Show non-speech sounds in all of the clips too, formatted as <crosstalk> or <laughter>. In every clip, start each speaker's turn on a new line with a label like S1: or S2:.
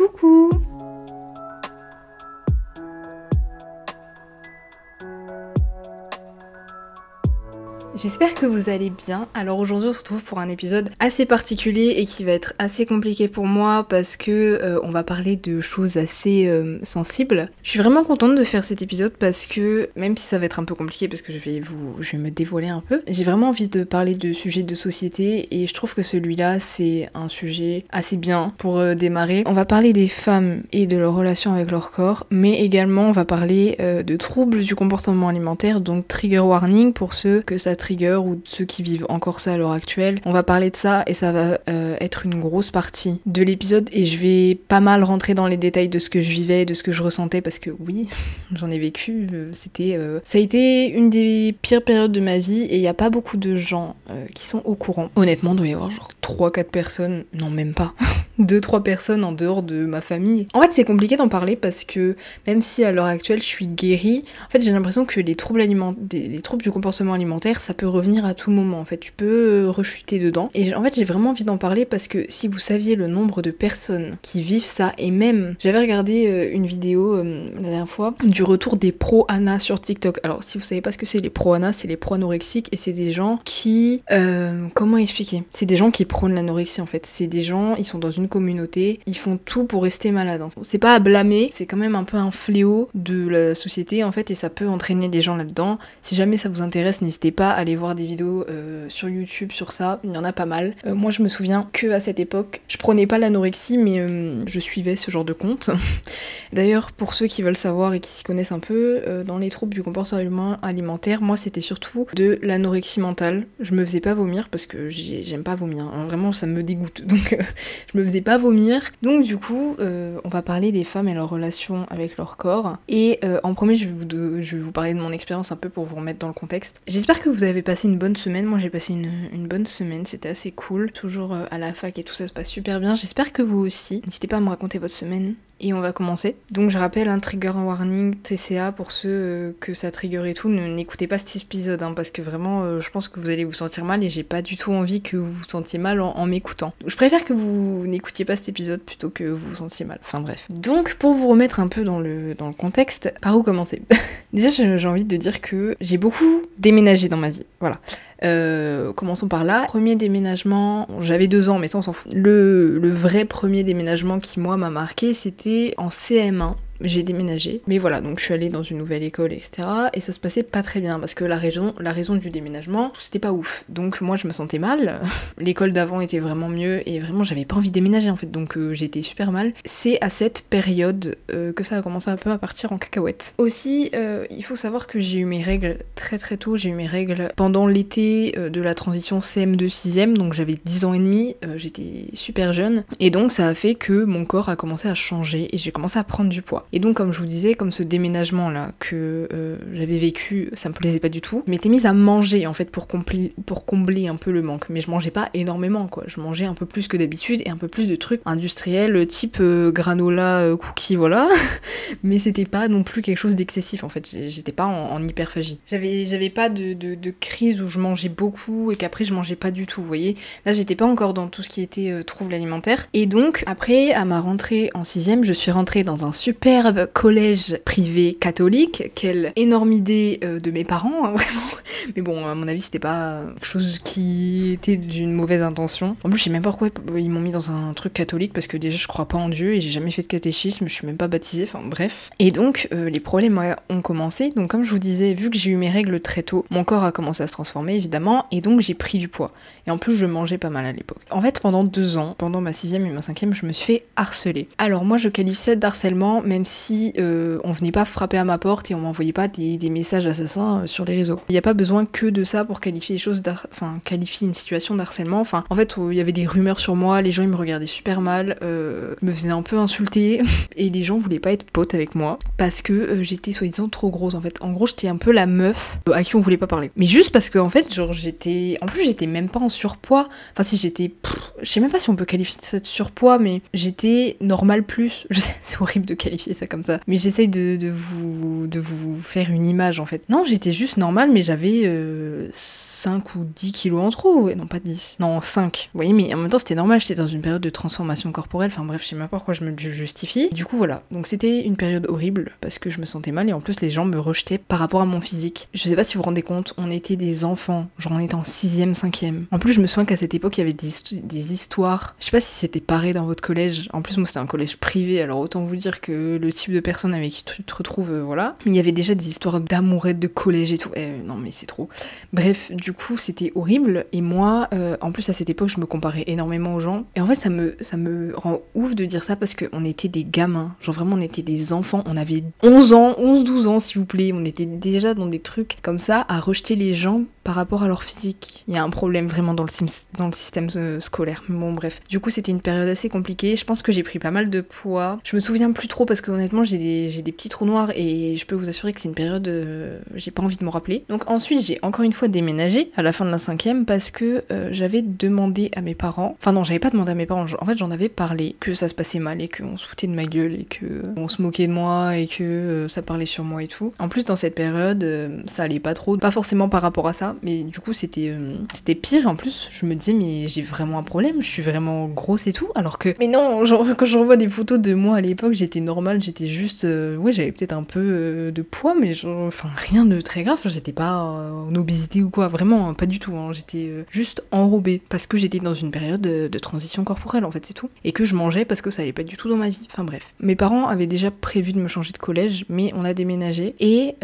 S1: Coucou J'espère que vous allez bien. Alors aujourd'hui on se retrouve pour un épisode assez particulier et qui va être assez compliqué pour moi parce que euh, on va parler de choses assez euh, sensibles. Je suis vraiment contente de faire cet épisode parce que même si ça va être un peu compliqué parce que je vais vous je vais me dévoiler un peu, j'ai vraiment envie de parler de sujets de société et je trouve que celui-là c'est un sujet assez bien pour euh, démarrer. On va parler des femmes et de leur relation avec leur corps, mais également on va parler de troubles du comportement alimentaire donc trigger warning pour ceux que ça ou ceux qui vivent encore ça à l'heure actuelle. On va parler de ça et ça va euh, être une grosse partie de l'épisode et je vais pas mal rentrer dans les détails de ce que je vivais, de ce que je ressentais parce que oui, <laughs> j'en ai vécu. Euh, c'était, euh, ça a été une des pires périodes de ma vie et il n'y a pas beaucoup de gens qui sont au courant. Honnêtement, il doit y avoir genre 3-4 personnes, non même pas. <laughs> deux trois personnes en dehors de ma famille. En fait, c'est compliqué d'en parler parce que même si à l'heure actuelle je suis guérie, en fait, j'ai l'impression que les troubles les troubles du comportement alimentaire, ça revenir à tout moment. En fait, tu peux euh, rechuter dedans. Et en fait, j'ai vraiment envie d'en parler parce que si vous saviez le nombre de personnes qui vivent ça, et même, j'avais regardé euh, une vidéo euh, la dernière fois du retour des pro-ANA sur TikTok. Alors, si vous savez pas ce que c'est les pro-ANA, c'est les pro-anorexiques et c'est des gens qui, comment expliquer? C'est des gens qui prônent l'anorexie en fait. C'est des gens, ils sont dans une communauté, ils font tout pour rester malades. C'est pas à blâmer, c'est quand même un peu un fléau de la société en fait et ça peut entraîner des gens là-dedans. Si jamais ça vous intéresse, n'hésitez pas à aller voir des vidéos euh, sur YouTube sur ça, il y en a pas mal. Euh, moi je me souviens que à cette époque, je prenais pas l'anorexie mais euh, je suivais ce genre de compte. <laughs> D'ailleurs, pour ceux qui veulent savoir et qui s'y connaissent un peu, dans les troubles du comportement alimentaire, moi c'était surtout de l'anorexie mentale. Je me faisais pas vomir parce que j'aime pas vomir, hein. vraiment ça me dégoûte. <laughs> Donc je me faisais pas vomir. Donc du coup, on va parler des femmes et leur relation avec leur corps. Et en premier, je vais vous parler de mon expérience un peu pour vous remettre dans le contexte. J'espère que vous avez passé une bonne semaine. Moi, j'ai passé une, une, bonne semaine. C'était assez cool. Toujours euh, à la fac et tout ça se passe super bien. J'espère que vous aussi. N'hésitez pas à me raconter votre semaine et on va commencer. Donc je rappelle un trigger warning TCA pour ceux euh, que ça trigger et tout, n'écoutez pas cet épisode hein, parce que vraiment euh, je pense que vous allez vous sentir mal et j'ai pas du tout envie que vous vous sentiez mal en, m'écoutant. Je préfère que vous n'écoutiez pas cet épisode plutôt que vous vous sentiez mal. Enfin bref. Donc pour vous remettre un peu dans le, dans le contexte, par où commencer? <laughs> Déjà j'ai envie de dire que j'ai beaucoup déménagé dans ma vie. Voilà. Euh, commençons par là. Premier déménagement, j'avais deux ans, mais ça on s'en fout. Le, le vrai premier déménagement qui moi m'a marqué, c'était en CM1 j'ai déménagé. Mais voilà, donc je suis allée dans une nouvelle école, etc. Et ça se passait pas très bien parce que la raison, la raison du déménagement, c'était pas ouf. Donc moi je me sentais mal. <laughs> L'école d'avant était vraiment mieux et vraiment j'avais pas envie de déménager en fait, donc euh, j'étais super mal. C'est à cette période euh, que ça a commencé un peu à partir en cacahuète. Aussi, euh, il faut savoir que j'ai eu mes règles très très tôt. J'ai eu mes règles pendant l'été de la transition CM2 6ème, donc j'avais 10 ans et demi, j'étais super jeune. Et donc ça a fait que mon corps a commencé à changer et j'ai commencé à prendre du poids. Et donc, comme je vous disais, comme ce déménagement là que euh, j'avais vécu, ça me plaisait pas du tout. Je m'étais mise à manger en fait pour, pour combler un peu le manque. Mais je mangeais pas énormément quoi. Je mangeais un peu plus que d'habitude et un peu plus de trucs industriels type euh, granola, euh, cookies, voilà. <laughs> Mais c'était pas non plus quelque chose d'excessif en fait. J'étais pas en, hyperphagie. J'avais, j'avais pas de, de, crise où je mangeais beaucoup et qu'après je mangeais pas du tout. Vous voyez, là j'étais pas encore dans tout ce qui était trouble alimentaire. Et donc après, à ma rentrée en sixième, je suis rentrée dans un super collège privé catholique. Quelle énorme idée euh, de mes parents, hein, <laughs> vraiment. Mais bon, à mon avis, c'était pas quelque chose qui était d'une mauvaise intention. En plus, je sais même pas pourquoi ils m'ont mis dans un truc catholique parce que déjà, je crois pas en Dieu et j'ai jamais fait de catéchisme, je suis même pas baptisée, enfin bref. Et donc, euh, les problèmes ont commencé. Donc, comme je vous disais, vu que j'ai eu mes règles très tôt, mon corps a commencé à se transformer évidemment et donc j'ai pris du poids. Et en plus, je mangeais pas mal à l'époque. En fait, pendant deux ans, pendant ma sixième et ma cinquième, je me suis fait harceler. Alors, moi, je qualifie ça d'harcèlement, même si euh, on venait pas frapper à ma porte et on m'envoyait pas des, messages assassins euh, sur les réseaux. Il n'y a pas besoin que de ça pour qualifier les choses, enfin qualifier une situation d'harcèlement. Enfin, en fait, il y avait des rumeurs sur moi, les gens ils me regardaient super mal, euh, me faisaient un peu insulter <laughs> et les gens voulaient pas être potes avec moi parce que j'étais soi-disant trop grosse en fait. En gros, j'étais un peu la meuf à qui on voulait pas parler. Mais juste parce que en fait, j'étais. En plus, j'étais même pas en surpoids. Enfin, si j'étais. Je sais même pas si on peut qualifier ça de surpoids, mais j'étais normal plus. <laughs> Je sais, c'est horrible de qualifier ça comme ça. Mais j'essaye de, de, vous, de vous faire une image en fait. Non, j'étais juste normale, mais j'avais 5 ou 10 kilos en trop. Non, pas 10. Non, 5. Vous voyez, mais en même temps, c'était normal. J'étais dans une période de transformation corporelle. Enfin bref, je sais même pas pourquoi je me justifie. Du coup, voilà. Donc c'était une période horrible parce que je me sentais mal et en plus, les gens me rejetaient par rapport à mon physique. Je sais pas si vous vous rendez compte, on était des enfants. Genre, on était en 6ème, 5ème. En plus, je me souviens qu'à cette époque, il y avait des histoires. Je sais pas si c'était pareil dans votre collège. En plus, moi, c'était un collège privé. Alors, autant vous dire que le type de personne avec qui tu te retrouves, euh, voilà. Il y avait déjà des histoires d'amourettes de collège et tout. Eh, non, mais c'est trop. Bref, du coup, c'était horrible. Et moi, euh, en plus, à cette époque, je me comparais énormément aux gens. Et en fait, ça me, ça me rend ouf de dire ça parce qu'on était des gamins. Genre, vraiment, on était des enfants. On avait 11 ans, 11-12 ans, s'il vous plaît. On était déjà dans des trucs comme ça à rejeter les gens par rapport à leur physique. Il y a un problème vraiment dans le, système euh, scolaire. Bon, bref. Du coup, c'était une période assez compliquée. Je pense que j'ai pris pas mal de poids. Je me souviens plus trop parce que honnêtement, j'ai des, petits trous noirs et je peux vous assurer que c'est une période. Euh, j'ai pas envie de me rappeler. Donc, ensuite, j'ai encore une fois déménagé à la fin de la cinquième parce que euh, j'avais demandé à mes parents. Enfin, non, j'avais pas demandé à mes parents. En fait, j'en avais parlé que ça se passait mal et qu'on se foutait de ma gueule et que on se moquait de moi et que ça parlait sur moi et tout. En plus, dans cette période, ça allait pas trop. Pas forcément par rapport à ça, mais du coup, c'était c'était pire. En plus, je me disais, mais j'ai vraiment un problème. Je suis vraiment grosse et tout. Alors que, mais non, genre, quand je revois des photos de moi à l'époque, j'étais normale. J'étais juste, ouais, j'avais peut-être un peu de poids, mais genre, enfin, rien de très grave. J'étais pas en obésité ou quoi. Vraiment, hein, pas du tout. Hein. J'étais juste enrobée parce que j'étais dans une période de, transition corporelle, en fait, c'est tout. Et que je mangeais parce que ça allait pas du tout dans ma vie. Enfin bref. Mes parents avaient déjà prévu de me changer de collège, mais on a déménagé. Et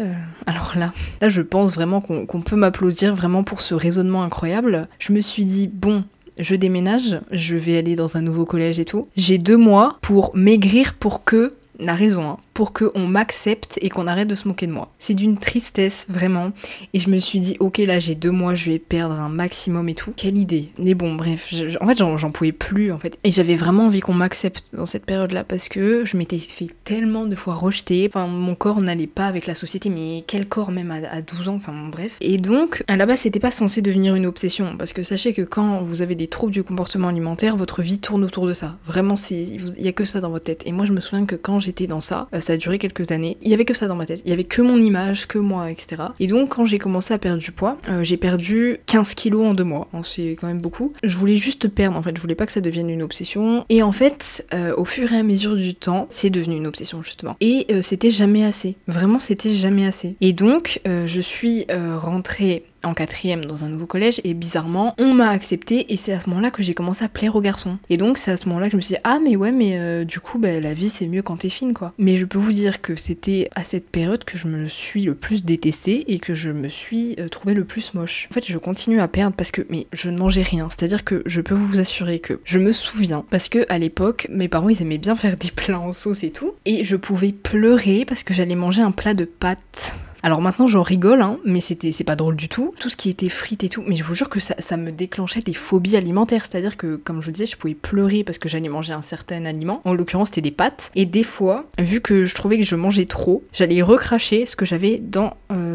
S1: alors là, là, je pense vraiment qu'on peut m'applaudir vraiment pour ce raisonnement incroyable. Je me suis dit, bon, je déménage, je vais aller dans un nouveau collège et tout. J'ai deux mois pour maigrir pour que la raison, hein, pour qu'on m'accepte et qu'on arrête de se moquer de moi. C'est d'une tristesse, vraiment. Et je me suis dit, ok, là j'ai deux mois, je vais perdre un maximum et tout. Quelle idée. Mais bon, bref, en fait, j'en pouvais plus, en fait. Et j'avais vraiment envie qu'on m'accepte dans cette période-là parce que je m'étais fait tellement de fois rejeter. Enfin, mon corps n'allait pas avec la société, mais quel corps même à, 12 ans, enfin bref. Et donc, à la base, c'était pas censé devenir une obsession parce que sachez que quand vous avez des troubles du comportement alimentaire, votre vie tourne autour de ça. Vraiment, il y a que ça dans votre tête. Et moi, je me souviens que quand j'étais dans ça, euh, ça a duré quelques années. Il y avait que ça dans ma tête. Il y avait que mon image, que moi, etc. Et donc, quand j'ai commencé à perdre du poids, euh, j'ai perdu 15 kilos en deux mois. c'est quand même beaucoup. Je voulais juste perdre, en fait. Je voulais pas que ça devienne une obsession. Et en fait, euh, au fur et à mesure du temps, c'est devenu une obsession, justement. Et c'était jamais assez. Vraiment, c'était jamais assez. Et donc, je suis rentrée en quatrième dans un nouveau collège et bizarrement on m'a accepté et c'est à ce moment-là que j'ai commencé à plaire aux garçons. Et donc c'est à ce moment-là que je me suis dit ah mais ouais mais euh, du coup bah, la vie c'est mieux quand t'es fine quoi. Mais je peux vous dire que c'était à cette période que je me suis le plus détestée et que je me suis euh, trouvée le plus moche. En fait je continue à perdre parce que mais je ne mangeais rien. C'est-à-dire que je peux vous assurer que je me souviens parce que à l'époque mes parents ils aimaient bien faire des plats en sauce et tout et je pouvais pleurer parce que j'allais manger un plat de pâtes alors maintenant j'en rigole, hein, mais c'était c'est pas drôle du tout. Tout ce qui était frites et tout, mais je vous jure que ça, me déclenchait des phobies alimentaires. C'est-à-dire que, comme je vous disais, je pouvais pleurer parce que j'allais manger un certain aliment. En l'occurrence, c'était des pâtes. Et des fois, vu que je trouvais que je mangeais trop, j'allais recracher ce que j'avais dans euh,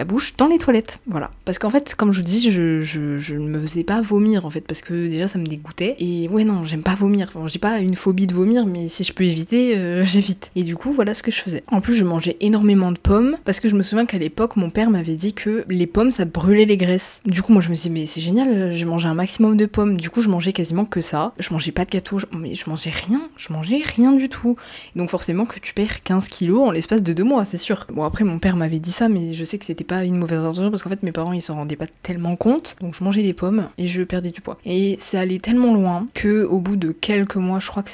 S1: la bouche, dans les toilettes. Voilà. Parce qu'en fait, comme je vous dis, je, je, ne me faisais pas vomir en fait, parce que déjà ça me dégoûtait. Et ouais, non, j'aime pas vomir. j'ai pas une phobie de vomir, mais si je peux éviter, euh, <laughs> j'évite. Et du coup, voilà ce que je faisais. En plus, je mangeais énormément de pommes parce que je me souviens qu'à l'époque, mon père m'avait dit que les pommes, ça brûlait les graisses. Du coup, moi, je me suis dit, mais c'est génial, j'ai mangé un maximum de pommes. Du coup, je mangeais quasiment que ça. Je mangeais pas de gâteau, je, mais je mangeais rien. Je mangeais rien du tout. Donc, forcément, que tu perds 15 kilos en l'espace de deux mois, c'est sûr. Bon, après, mon père m'avait dit ça, mais je sais que c'était pas une mauvaise intention parce qu'en fait, mes parents, ils s'en rendaient pas tellement compte. Donc, je mangeais des pommes et je perdais du poids. Et ça allait tellement loin que, au bout de quelques mois, je crois que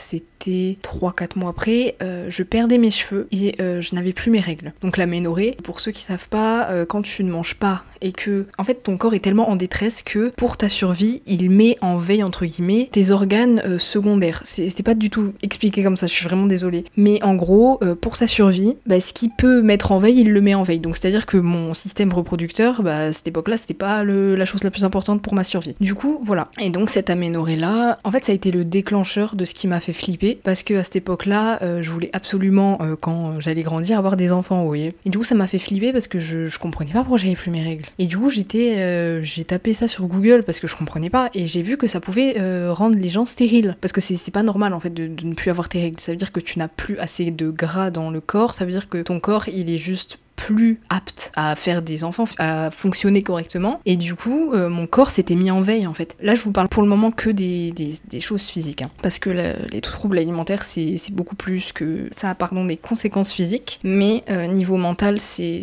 S1: c'était 3-4 mois après, euh, je perdais mes cheveux et euh, je n'avais plus mes règles. Donc la ménorrhée, pour ceux qui savent pas, euh, quand tu ne manges pas et que en fait ton corps est tellement en détresse que pour ta survie, il met en veille entre guillemets tes organes secondaires. C'est pas du tout expliqué comme ça, je suis vraiment désolée. Mais en gros, pour sa survie, bah, ce qui peut mettre en veille, il le met en veille. Donc c'est-à-dire que mon système reproducteur, bah, à cette époque-là, c'était pas la chose la plus importante pour ma survie. Du coup, voilà. Et donc cette aménorrhée là, en fait, ça a été le déclencheur de ce qui m'a fait flipper parce que à cette époque-là, euh, je voulais absolument, euh, quand j'allais grandir, avoir des enfants, vous voyez. Et du coup, ça m'a fait flipper parce que je, comprenais pas pourquoi j'avais plus mes règles. Et du coup, j'étais, euh, j'ai tapé ça sur Google parce que je comprenais pas et j'ai vu que ça pouvait rendre les gens stériles parce que c'est pas normal en fait de ne plus avoir tes règles. Ça veut dire que tu n'as plus assez de gras dans le corps. Ça veut dire que ton corps, il est juste plus apte à faire des enfants, à fonctionner correctement. Et du coup, euh, mon corps s'était mis en veille en fait. Là, je vous parle pour le moment que des, choses physiques. hein. parce que les troubles alimentaires, c'est beaucoup plus que ça pardon, des conséquences physiques. Mais euh, niveau mental, c'est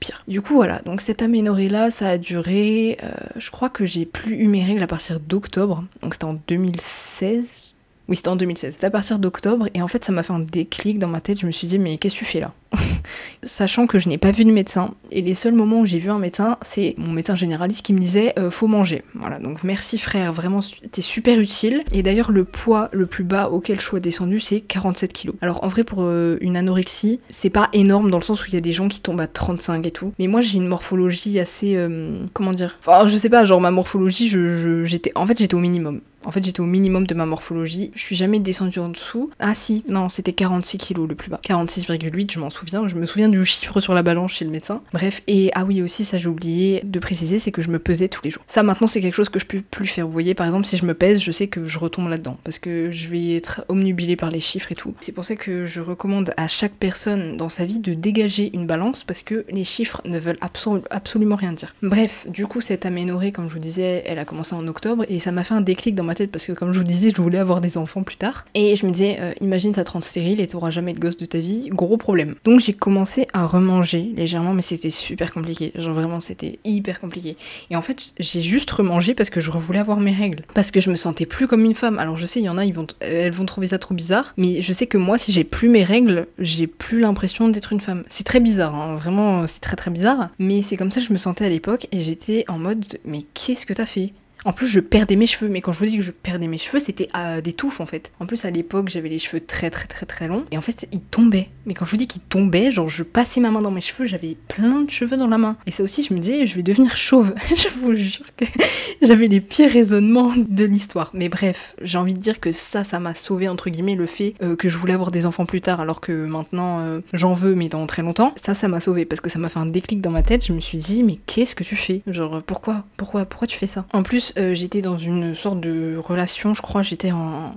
S1: pire. Du coup, voilà. Donc cette aménorrhée-là, ça a duré... euh, je crois que j'ai plus eu mes règles à partir d'octobre. Donc c'était en 2016. Oui, c'était en 2016. C'était à partir d'octobre. Et en fait, ça m'a fait un déclic dans ma tête. Je me suis dit, mais qu'est-ce que tu fais là <laughs> Sachant que je n'ai pas vu de médecin. Et les seuls moments où j'ai vu un médecin, c'est mon médecin généraliste qui me disait, euh, faut manger. Voilà, donc merci frère, vraiment, t'es super utile. Et d'ailleurs, le poids le plus bas auquel je sois descendu, c'est 47 kilos. Alors en vrai, pour euh, une anorexie, c'est pas énorme dans le sens où il y a des gens qui tombent à 35 et tout. Mais moi, j'ai une morphologie assez... euh, comment dire? Enfin, je sais pas, genre ma morphologie, je, je-. En fait, j'étais au minimum. En fait, j'étais au minimum de ma morphologie. Je suis jamais descendue en dessous. Ah si, non, c'était 46 kilos le plus bas. 46,8, je m'en souviens. Je me souviens du chiffre sur la balance chez le médecin. Bref, et ah oui aussi, ça j'ai oublié de préciser, c'est que je me pesais tous les jours. Ça maintenant, c'est quelque chose que je peux plus faire. Vous voyez, par exemple, si je me pèse, je sais que je retombe là-dedans parce que je vais être omnubilée par les chiffres et tout. C'est pour ça que je recommande à chaque personne dans sa vie de dégager une balance parce que les chiffres ne veulent absolu- absolument rien dire. Bref, du coup, cette aménorrhée, comme je vous disais, elle a commencé en octobre et ça m'a fait un déclic dans ma tête parce que, comme je vous disais, je voulais avoir des enfants plus tard. Et je me disais, euh, imagine ça te rend stérile et t'auras jamais de gosse de ta vie, gros problème. Donc j'ai commencé à remanger légèrement, mais c'était super compliqué. Genre vraiment, c'était hyper compliqué. Et en fait, j'ai juste remangé parce que je voulais avoir mes règles. Parce que je me sentais plus comme une femme. Alors je sais, il y en a, ils vont, euh, elles vont trouver ça trop bizarre. Mais je sais que moi, si j'ai plus mes règles, j'ai plus l'impression d'être une femme. C'est très bizarre, hein. vraiment, c'est très très bizarre. Mais c'est comme ça que je me sentais à l'époque et j'étais en mode, mais qu'est-ce que t'as fait? En plus, je perdais mes cheveux, mais quand je vous dis que je perdais mes cheveux, c'était à des touffes en fait. En plus, à l'époque, j'avais les cheveux très très très très longs, et en fait, ils tombaient. Mais quand je vous dis qu'ils tombaient, genre je passais ma main dans mes cheveux, j'avais plein de cheveux dans la main. Et ça aussi, je me disais, je vais devenir chauve. <laughs> je vous jure que <laughs> j'avais les pires raisonnements de l'histoire. Mais bref, j'ai envie de dire que ça, ça m'a sauvé entre guillemets le fait euh, que je voulais avoir des enfants plus tard, alors que maintenant euh, j'en veux, mais dans très longtemps. Ça, ça m'a sauvé parce que ça m'a fait un déclic dans ma tête. Je me suis dit, mais qu'est-ce que tu fais? Genre, pourquoi Pourquoi Pourquoi tu fais ça? En plus, euh, j'étais dans une sorte de relation, je crois, j'étais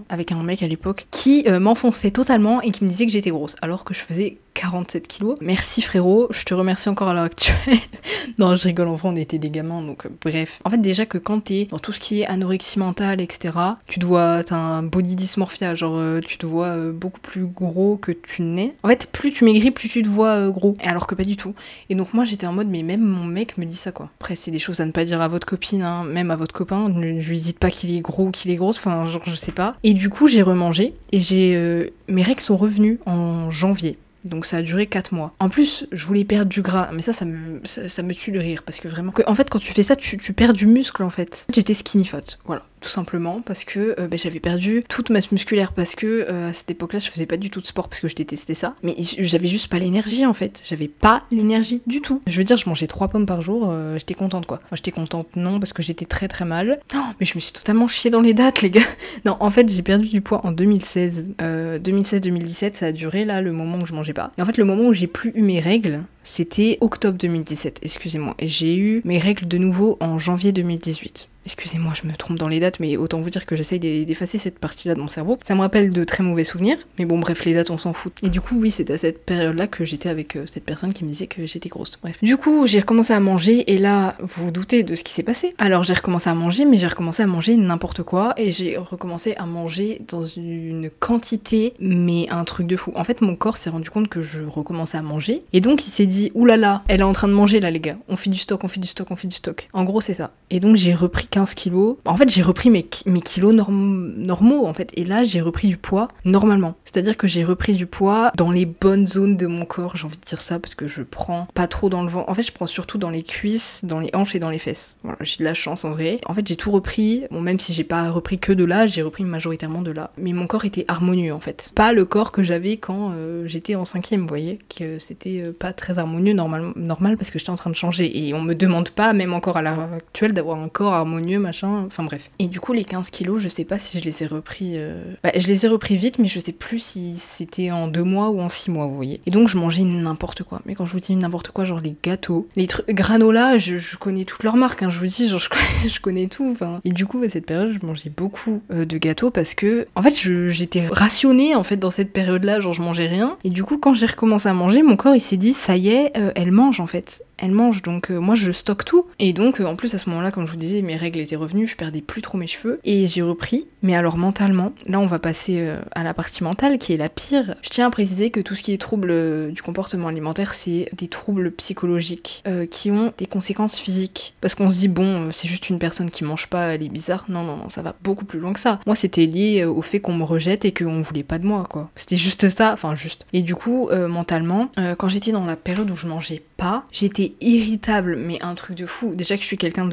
S1: avec un mec à l'époque qui euh, m'enfonçait totalement et qui me disait que j'étais grosse, alors que je faisais 47 kilos. Merci frérot, je te remercie encore à l'heure actuelle. <laughs> non, je rigole, en vrai, on était des gamins, donc euh, bref. En fait, déjà que quand t'es dans tout ce qui est anorexie mentale, etc., tu dois, t'as un body dysmorphia, genre euh, tu te vois euh, beaucoup plus gros que tu n'es. En fait, plus tu maigris, plus tu te vois gros. Et alors que pas du tout. Et donc moi, j'étais en mode, mais même mon mec me dit ça, quoi. Après, c'est des choses à ne pas dire à votre copine, hein, même à votre copain. Ne lui dites pas qu'il est gros ou qu'il est grosse, enfin, genre, je sais pas. Et du coup, j'ai remangé et j'ai. mes règles sont revenues en janvier. Donc ça a duré 4 mois. En plus, je voulais perdre du gras, mais ça, ça me, ça, me tue de rire parce que vraiment. en fait, quand tu fais ça, tu, tu perds du muscle en fait. J'étais skinny fat, voilà, tout simplement parce que euh, ben, j'avais perdu toute masse musculaire parce que euh, à cette époque-là, je faisais pas du tout de sport parce que je détestais ça. Mais j'avais juste pas l'énergie en fait. J'avais pas l'énergie du tout. Je veux dire, je mangeais 3 pommes par jour, euh, j'étais contente quoi. Enfin, j'étais contente non parce que j'étais très très mal. Oh, mais je me suis totalement chiée dans les dates, les gars. <laughs> Non, en fait, j'ai perdu du poids en 2016. Euh, 2016-2017, ça a duré là le moment où je mangeais pas. Et en fait, le moment où j'ai plus eu mes règles, c'était octobre 2017, excusez-moi. Et j'ai eu mes règles de nouveau en janvier 2018. Excusez-moi, je me trompe dans les dates, mais autant vous dire que j'essaye d'e- d'effacer cette partie-là de mon cerveau. Ça me rappelle de très mauvais souvenirs, mais bon, bref, les dates, on s'en fout. Et du coup, oui, c'était à cette période-là que j'étais avec euh, cette personne qui me disait que j'étais grosse. Bref. Du coup, j'ai recommencé à manger, et là, vous vous doutez de ce qui s'est passé. Alors, j'ai recommencé à manger, mais j'ai recommencé à manger n'importe quoi, et j'ai recommencé à manger dans une quantité, mais un truc de fou. En fait, mon corps s'est rendu compte que je recommençais à manger, et donc il s'est dit, oulala, elle est en train de manger là, les gars. On fait du stock, on fait du stock, on fait du stock. En gros, c'est ça. Et donc, j'ai repris 15 kilos. En fait, j'ai repris mes, mes kilos norm- normaux, en fait. Et là, j'ai repris du poids normalement. C'est-à-dire que j'ai repris du poids dans les bonnes zones de mon corps, j'ai envie de dire ça, parce que je prends pas trop dans le ventre. En fait, je prends surtout dans les cuisses, dans les hanches et dans les fesses. Voilà, j'ai de la chance en vrai. En fait, j'ai tout repris. Bon, même si j'ai pas repris que de là, j'ai repris majoritairement de là. Mais mon corps était harmonieux, en fait. Pas le corps que j'avais quand euh, j'étais en cinquième, vous voyez, que c'était euh, pas très harmonieux. Harmonieux normal, normal parce que j'étais en train de changer. Et on me demande pas, même encore à l'heure actuelle, d'avoir un corps harmonieux, machin. Enfin bref. Et du coup, les 15 kilos, je sais pas si je les ai repris. euh, Bah, je les ai repris vite, mais je sais plus si c'était en deux mois ou en six mois, vous voyez. Et donc, je mangeais n'importe quoi. Mais quand je vous dis n'importe quoi, genre les gâteaux, les trucs. Granola, je, connais toutes leurs marques, hein, je vous dis, genre je <laughs> connais, je connais tout. Et du coup, à cette période, je mangeais beaucoup euh, de gâteaux parce que, en fait, j'étais rationnée en fait dans cette période-là, genre je mangeais rien. Et du coup, quand j'ai recommencé à manger, mon corps il s'est dit, ça y est, euh, elle mange en fait. Elle mange, donc euh, moi je stocke tout. Et donc, euh, en plus, à ce moment-là, comme je vous disais, mes règles étaient revenues, je perdais plus trop mes cheveux. Et j'ai repris, mais alors mentalement, là on va passer euh, à la partie mentale qui est la pire. Je tiens à préciser que tout ce qui est trouble du comportement alimentaire, c'est des troubles psychologiques qui ont des conséquences physiques. Parce qu'on se dit, bon, c'est juste une personne qui mange pas, elle est bizarre. Non, non, non, ça va beaucoup plus loin que ça. Moi, c'était lié au fait qu'on me rejette et qu'on voulait pas de moi, quoi. C'était juste ça, enfin juste. Et du coup, mentalement, quand j'étais dans la période où je mangeais pas, j'étais irritable, mais un truc de fou. Déjà que je suis quelqu'un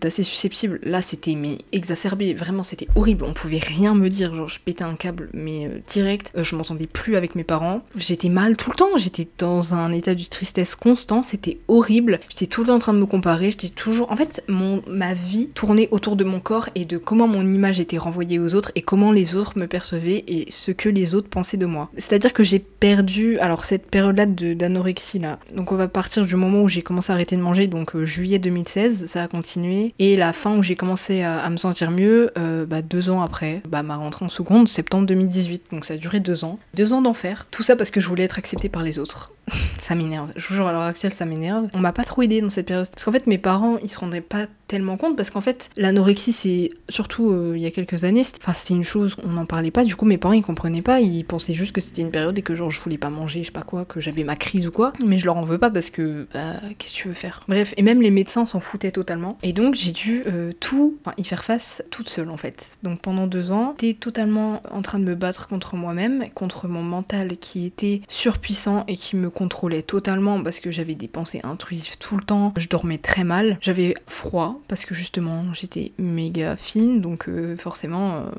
S1: d'assez susceptible, là c'était mais exacerbé, vraiment c'était horrible. On pouvait rien me dire, genre je pétais un câble, mais euh, direct. Euh, je m'entendais plus avec mes parents. J'étais mal tout le temps. J'étais dans un état de tristesse constant. C'était horrible. J'étais tout le temps en train de me comparer. J'étais toujours. En fait, ma vie tournait autour de mon corps et de comment mon image était renvoyée aux autres et comment les autres me percevaient et ce que les autres pensaient de moi. C'est-à-dire que j'ai perdu. Alors cette période-là de- d'anorexie là. Donc on va partir du moment où j'ai commencé à arrêter de manger, donc euh, juillet 2016, ça a continué. Et la fin où j'ai commencé à, à me sentir mieux, euh, bah, deux ans après, bah, ma rentrée en seconde, septembre 2018. Donc ça a duré deux ans. Deux ans d'enfer. Tout ça parce que je voulais être acceptée par les autres. <laughs> ça m'énerve. Je vous jure, à l'heure actuelle, ça m'énerve. On m'a pas trop aidé dans cette période. Parce qu'en fait, mes parents, ils se rendaient pas tellement compte parce qu'en fait, l'anorexie, c'est surtout euh, il y a quelques années, enfin, c'était une chose, on n'en parlait pas. Du coup, mes parents, ils comprenaient pas. Ils pensaient juste que c'était une période et que genre je voulais pas manger, je sais pas quoi, que j'avais ma crise ou quoi. Mais je leur en veux pas parce que, bah, qu'est-ce que tu veux faire? Bref, et même les médecins s'en foutaient totalement. Et donc, j'ai dû euh, tout, y faire face toute seule en fait. Donc, pendant deux ans, j'étais totalement en train de me battre contre moi-même, contre mon mental qui était surpuissant et qui me contrôlait totalement parce que j'avais des pensées intrusives tout le temps. Je dormais très mal. J'avais froid parce que justement, j'étais méga fine. Donc, euh, forcément, euh,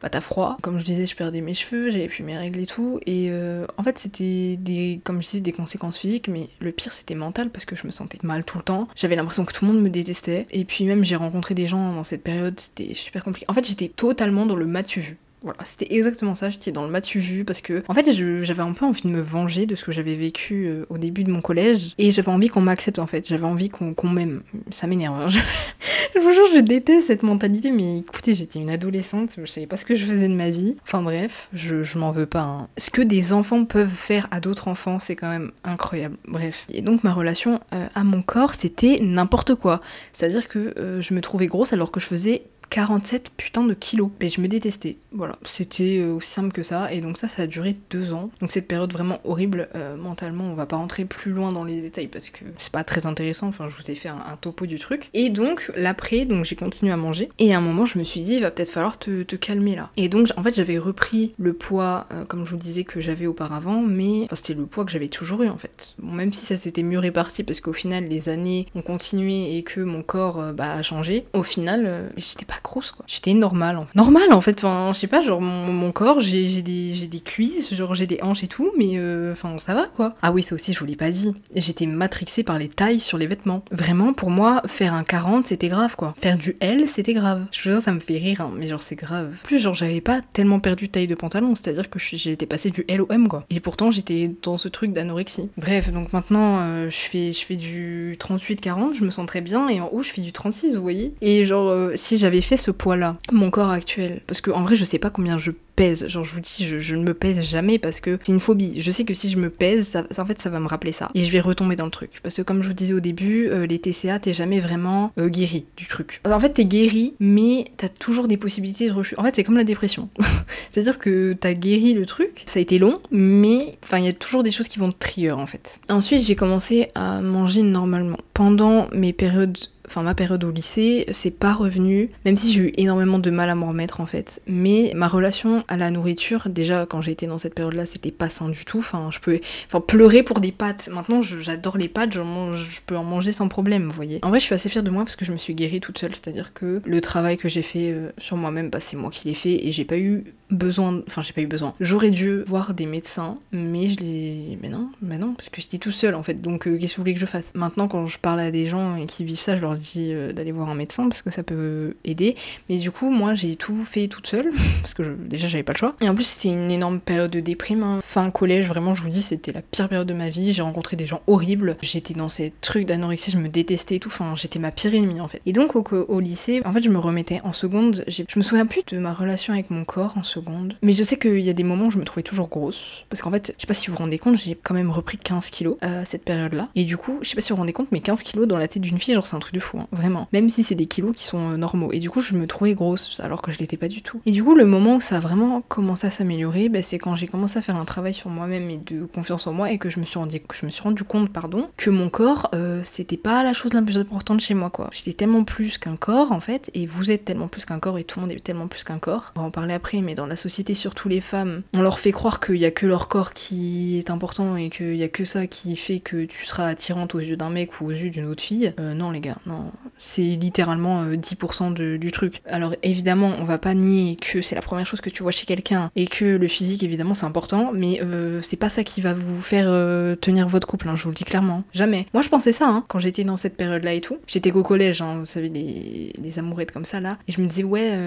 S1: bah t'as froid. Comme je disais, je perdais mes cheveux, j'avais plus mes règles et tout. Et euh, en fait, c'était des, comme je disais, des conséquences physiques, mais le pire c'était mental parce que je me sentais mal tout le temps. J'avais l'impression que tout le monde me détestait. Et puis même, j'ai rencontré des gens dans cette période, c'était super compliqué. En fait, j'étais totalement dans le matu vu. Voilà, c'était exactement ça, j'étais dans le matu vu parce que, en fait, j'avais un peu envie de me venger de ce que j'avais vécu euh, au début de mon collège et j'avais envie qu'on m'accepte en fait, j'avais envie qu'on m'aime. Ça m'énerve. hein. <laughs> Je, je vous jure, je déteste cette mentalité, mais écoutez, j'étais une adolescente, je savais pas ce que je faisais de ma vie. Enfin bref, je, je m'en veux pas. hein. Ce que des enfants peuvent faire à d'autres enfants, c'est quand même incroyable. Bref. Et donc ma relation euh, à mon corps, c'était n'importe quoi. C'est-à-dire que euh, je me trouvais grosse alors que je faisais 47 putains de kilos. Et je me détestais. Voilà, c'était euh, aussi simple que ça. Et donc ça, ça a duré deux ans. Donc cette période vraiment horrible euh, mentalement, on va pas rentrer plus loin dans les détails parce que c'est pas très intéressant. Enfin, je vous ai fait un, topo du truc. Et donc l'après, donc j'ai continué à manger. Et à un moment, je me suis dit, il va peut-être falloir te, calmer là. Et donc en fait, j'avais repris le poids, euh, comme je vous disais, que j'avais auparavant, mais c'était le poids que j'avais toujours eu en fait. Même si ça s'était mieux réparti parce qu'au final, les années ont continué et que mon corps bah, a changé, au final, j'étais pas grosse quoi. J'étais normale en fait. Normale en fait, enfin, je sais pas, genre mon, corps, j'ai des, des cuisses, genre j'ai des hanches et tout, mais euh, enfin, ça va quoi. Ah oui, ça aussi, je vous l'ai pas dit. J'étais matrixée par les tailles sur les vêtements. Vraiment, pour moi, faire un 40, c'était grave quoi. Faire du L, c'était grave. Je veux dire, ça me fait rire, hein, mais genre c'est grave. En plus, genre, j'avais pas tellement perdu taille de pantalon, c'est-à-dire que j'étais passée du L au M quoi. Et pourtant, j'étais dans ce truc d'anorexie. Bref, donc maintenant, euh, je fais, fais du 38-40, je me sens très bien, et en haut, je fais du 36, vous voyez. Et genre, euh, si j'avais ce poids-là, mon corps actuel, parce que en vrai, je sais pas combien je pèse. Genre, je vous dis, je, ne me pèse jamais parce que c'est une phobie. Je sais que si je me pèse, ça- en fait, ça va me rappeler ça. Et je vais retomber dans le truc. Parce que, comme je vous disais au début, euh, les TCA, t'es jamais vraiment euh, guéri du truc. En fait, t'es guéri, mais t'as toujours des possibilités de rechute. En fait, c'est comme la dépression. <laughs> C'est-à-dire que t'as guéri le truc, ça a été long, mais enfin, il y a toujours des choses qui vont te trigger en fait. Ensuite, j'ai commencé à manger normalement. Pendant mes périodes enfin ma période au lycée, c'est pas revenu, même si j'ai eu énormément de mal à m'en remettre en fait. Mais ma relation à la nourriture, déjà quand j'étais dans cette période-là, c'était pas sain du tout. Enfin, je peux, enfin pleurer pour des pâtes. Maintenant, j'adore les pâtes, je peux en manger sans problème, vous voyez. En vrai, je suis assez fière de moi parce que je me suis guérie toute seule, c'est-à-dire que le travail que j'ai fait euh, sur moi-même, bah, c'est moi qui l'ai fait et j'ai pas eu besoin, enfin j'ai pas eu besoin. J'aurais dû voir des médecins, mais je les, mais non, mais non, parce que j'étais tout seul en fait. Donc euh, qu'est-ce que vous voulez que je fasse? Maintenant, quand je parle à des gens qui vivent ça, je leur dis euh, d'aller voir un médecin parce que ça peut aider. Mais du coup, moi, j'ai tout fait toute seule <laughs> parce que déjà j'avais pas le choix. Et en plus, c'était une énorme période de déprime. Hein. Fin collège, vraiment, je vous dis, c'était la pire période de ma vie. J'ai rencontré des gens horribles. J'étais dans ces trucs d'anorexie, je me détestais et tout. Enfin, j'étais ma pire ennemie en fait. Et donc au, au lycée, en fait, je me remettais en seconde. Je me souviens plus de ma relation avec mon corps en seconde. Mais je sais qu'il y a des moments où je me trouvais toujours grosse. Parce qu'en fait, je sais pas si vous vous rendez compte, j'ai quand même repris 15 kilos à cette période-là. Et du coup, je sais pas si vous vous rendez compte, mais 15 kilos dans la tête d'une fille, genre c'est un truc de fou, hein, vraiment. Même si c'est des kilos qui sont euh, normaux. Et du coup, je me trouvais grosse alors que je l'étais pas du tout. Et du coup, le moment où ça a vraiment commencé à s'améliorer, bah, c'est quand j'ai commencé à faire un travail sur moi-même et de confiance en moi et que je me suis rendu, que je me suis rendu compte, pardon, que mon corps, euh, c'était pas la chose la plus importante chez moi, quoi. J'étais tellement plus qu'un corps, en fait, et vous êtes tellement plus qu'un corps et tout le monde est tellement plus qu'un corps. On va en parler après, mais dans la société, surtout les femmes, on leur fait croire qu'il y a que leur corps qui est important et qu'il y a que ça qui fait que tu seras attirante aux yeux d'un mec ou aux yeux d'une autre fille. Euh, non, les gars, non. C'est littéralement 10% euh, du truc. Alors évidemment, on va pas nier que c'est la première chose que tu vois chez quelqu'un et que le physique, évidemment, c'est important, mais euh, c'est pas ça qui va vous faire tenir votre couple, hein, je vous le dis clairement. Jamais. Moi, je pensais ça, hein, quand j'étais dans cette période-là et tout. J'étais qu'au collège, hein, vous savez, des, des amourettes comme ça, là. Et je me disais, ouais,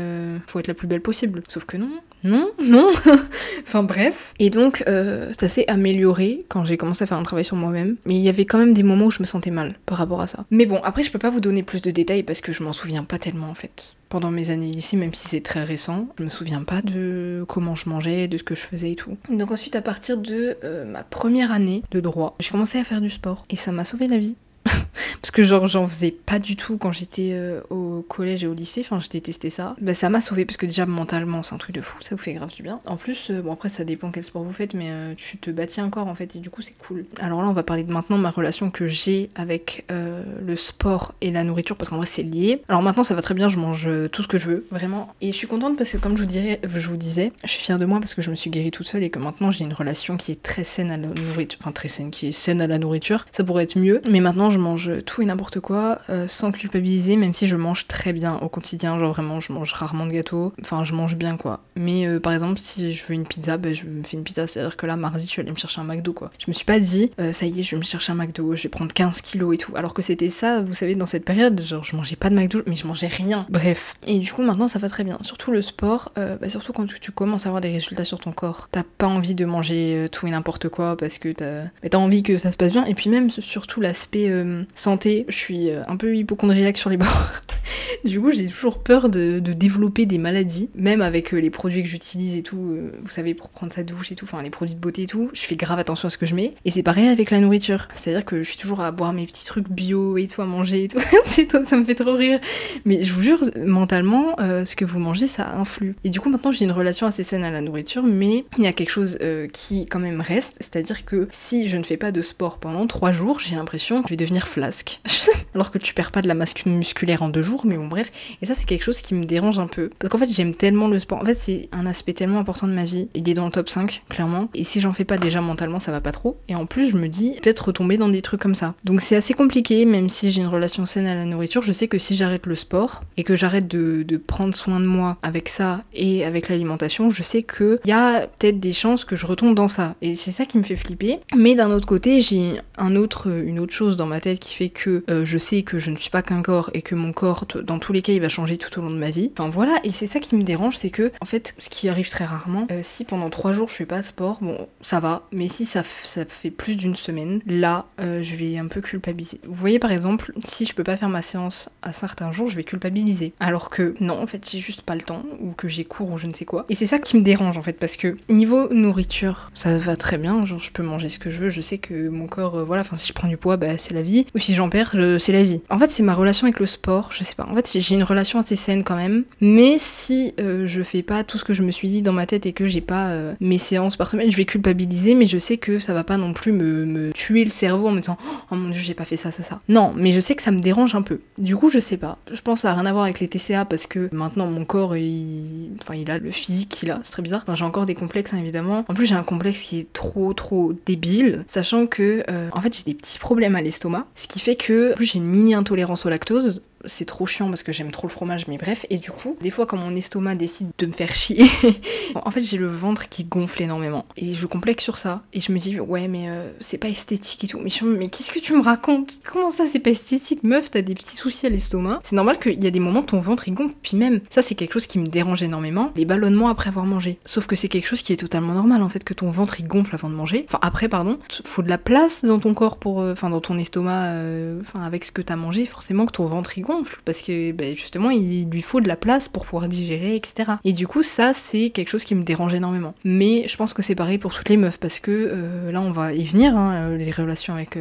S1: faut être la plus belle possible. Sauf que non, non, non. <laughs> enfin bref. Et donc, ça s'est amélioré quand j'ai commencé à faire un travail sur moi-même. Mais il y avait quand même des moments où je me sentais mal par rapport à ça. Mais bon, après, je peux pas vous donner plus de détails parce que je m'en souviens pas tellement en fait. Pendant mes années ici, même si c'est très récent, je me souviens pas de comment je mangeais, de ce que je faisais et tout. Donc ensuite, à partir de euh, ma première année de droit, j'ai commencé à faire du sport et ça m'a sauvé la vie. <laughs> parce que genre j'en faisais pas du tout quand j'étais euh, au collège et au lycée, enfin je détestais ça. Bah ça m'a sauvé parce que déjà mentalement c'est un truc de fou, ça vous fait grave du bien. En plus, euh, bon après ça dépend quel sport vous faites, mais euh, tu te bâtis un corps en fait et du coup c'est cool. Alors là on va parler de maintenant ma relation que j'ai avec le sport et la nourriture parce qu'en vrai c'est lié. Alors maintenant ça va très bien, je mange tout ce que je veux, vraiment. Et je suis contente parce que comme je vous, dirais, je vous disais, je suis fière de moi parce que je me suis guérie toute seule et que maintenant j'ai une relation qui est très saine à la nourriture, enfin très saine, qui est saine à la nourriture. Ça pourrait être mieux, mais maintenant je mange tout et n'importe quoi euh, sans culpabiliser, même si je mange très bien au quotidien. Genre vraiment, je mange rarement de gâteaux. Enfin, je mange bien quoi. Mais euh, par exemple, si je veux une pizza, bah, je me fais une pizza. C'est-à-dire que là, mardi, je vais aller me chercher un McDo quoi. Je me suis pas dit, euh, ça y est, je vais me chercher un McDo, je vais prendre 15 kilos et tout. Alors que c'était ça, vous savez, dans cette période. Genre, je mangeais pas de McDo, mais je mangeais rien. Bref. Et du coup, maintenant, ça va très bien. Surtout le sport, bah, surtout quand tu, commences à avoir des résultats sur ton corps. T'as pas envie de manger tout et n'importe quoi parce que t'as bah, as envie que ça se passe bien. Et puis même, surtout l'aspect santé, je suis euh, un peu hypochondriaque sur les bords. <laughs> du coup, j'ai toujours peur de, développer des maladies, même avec euh, les produits que j'utilise et tout. Euh, vous savez, pour prendre sa douche et tout, enfin les produits de beauté et tout, je fais grave attention à ce que je mets. Et c'est pareil avec la nourriture. C'est-à-dire que je suis toujours à boire mes petits trucs bio et tout, à manger et tout. <laughs> ça me fait trop rire. Mais je vous jure, mentalement, ce que vous mangez, ça influe. Et du coup, maintenant, j'ai une relation assez saine à la nourriture, mais il y a quelque chose qui quand même reste. C'est-à-dire que si je ne fais pas de sport pendant trois jours, j'ai l'impression que je vais flasque. <laughs> alors que tu perds pas de la masse musculaire en deux jours, mais bon bref. Et ça c'est quelque chose qui me dérange un peu. Parce qu'en fait j'aime tellement le sport. En fait c'est un aspect tellement important de ma vie. Il est dans le top 5, clairement. Et si j'en fais pas déjà mentalement, ça va pas trop. Et en plus je me dis peut-être retomber dans des trucs comme ça. Donc c'est assez compliqué, même si j'ai une relation saine à la nourriture. Je sais que si j'arrête le sport et que j'arrête de, de, prendre soin de moi avec ça et avec l'alimentation, je sais qu'il y a peut-être des chances que je retombe dans ça. Et c'est ça qui me fait flipper. Mais d'un autre côté, j'ai un autre, une autre chose dans ma qui fait que euh, je sais que je ne suis pas qu'un corps et que mon corps, dans tous les cas, il va changer tout au long de ma vie. Enfin voilà, et c'est ça qui me dérange, c'est que, en fait, ce qui arrive très rarement, euh, si pendant trois jours je fais pas de sport, bon, ça va, mais si ça, ça fait plus d'une semaine, là, euh, je vais un peu culpabiliser. Vous voyez, par exemple, si je peux pas faire ma séance à certains jours, je vais culpabiliser. Alors que non, en fait, j'ai juste pas le temps, ou que j'ai cours, ou je ne sais quoi. Et c'est ça qui me dérange, en fait, parce que niveau nourriture, ça va très bien, genre je peux manger ce que je veux, je sais que mon corps, voilà, enfin si je prends du poids, bah c'est la vie, ou si j'en perds, c'est la vie. En fait, c'est ma relation avec le sport, je sais pas. En fait, j'ai une relation assez saine quand même. Mais si euh, je fais pas tout ce que je me suis dit dans ma tête et que j'ai pas euh, mes séances par semaine, je vais culpabiliser, mais je sais que ça va pas non plus me, tuer le cerveau en me disant Oh mon dieu, j'ai pas fait ça, ça, ça. Non, mais je sais que ça me dérange un peu. Du coup, je sais pas. Je pense que ça a rien à voir avec les TCA parce que maintenant mon corps, il, enfin, il a le physique qu'il a. C'est très bizarre. Enfin, j'ai encore des complexes, hein, évidemment. En plus, j'ai un complexe qui est trop, trop débile, sachant que, euh, en fait, j'ai des petits problèmes à l'estomac, ce qui fait que, plus, j'ai une mini intolérance au lactose. C'est trop chiant parce que j'aime trop le fromage, mais bref. Et du coup, des fois, quand mon estomac décide de me faire chier, <laughs> en fait, j'ai le ventre qui gonfle énormément. Et je complexe sur ça. Et je me dis, ouais, mais euh, c'est pas esthétique et tout. Mais, mais qu'est-ce que tu me racontes? Comment ça, c'est pas esthétique? Meuf, t'as des petits soucis à l'estomac. C'est normal qu'il y a des moments, ton ventre il gonfle. Puis même, ça, c'est quelque chose qui me dérange énormément. Les ballonnements après avoir mangé. Sauf que c'est quelque chose qui est totalement normal, en fait, que ton ventre il gonfle avant de manger. Enfin, après, pardon. Faut de la place dans ton corps pour. Euh, enfin, dans ton estomac, euh, enfin, avec ce que t'as mangé, forcément que ton ventre il gonfle. Parce que, ben, justement, il lui faut de la place pour pouvoir digérer, etc. Et du coup, ça, c'est quelque chose qui me dérange énormément. Mais je pense que c'est pareil pour toutes les meufs, parce que euh, là, on va y venir, hein, les relations avec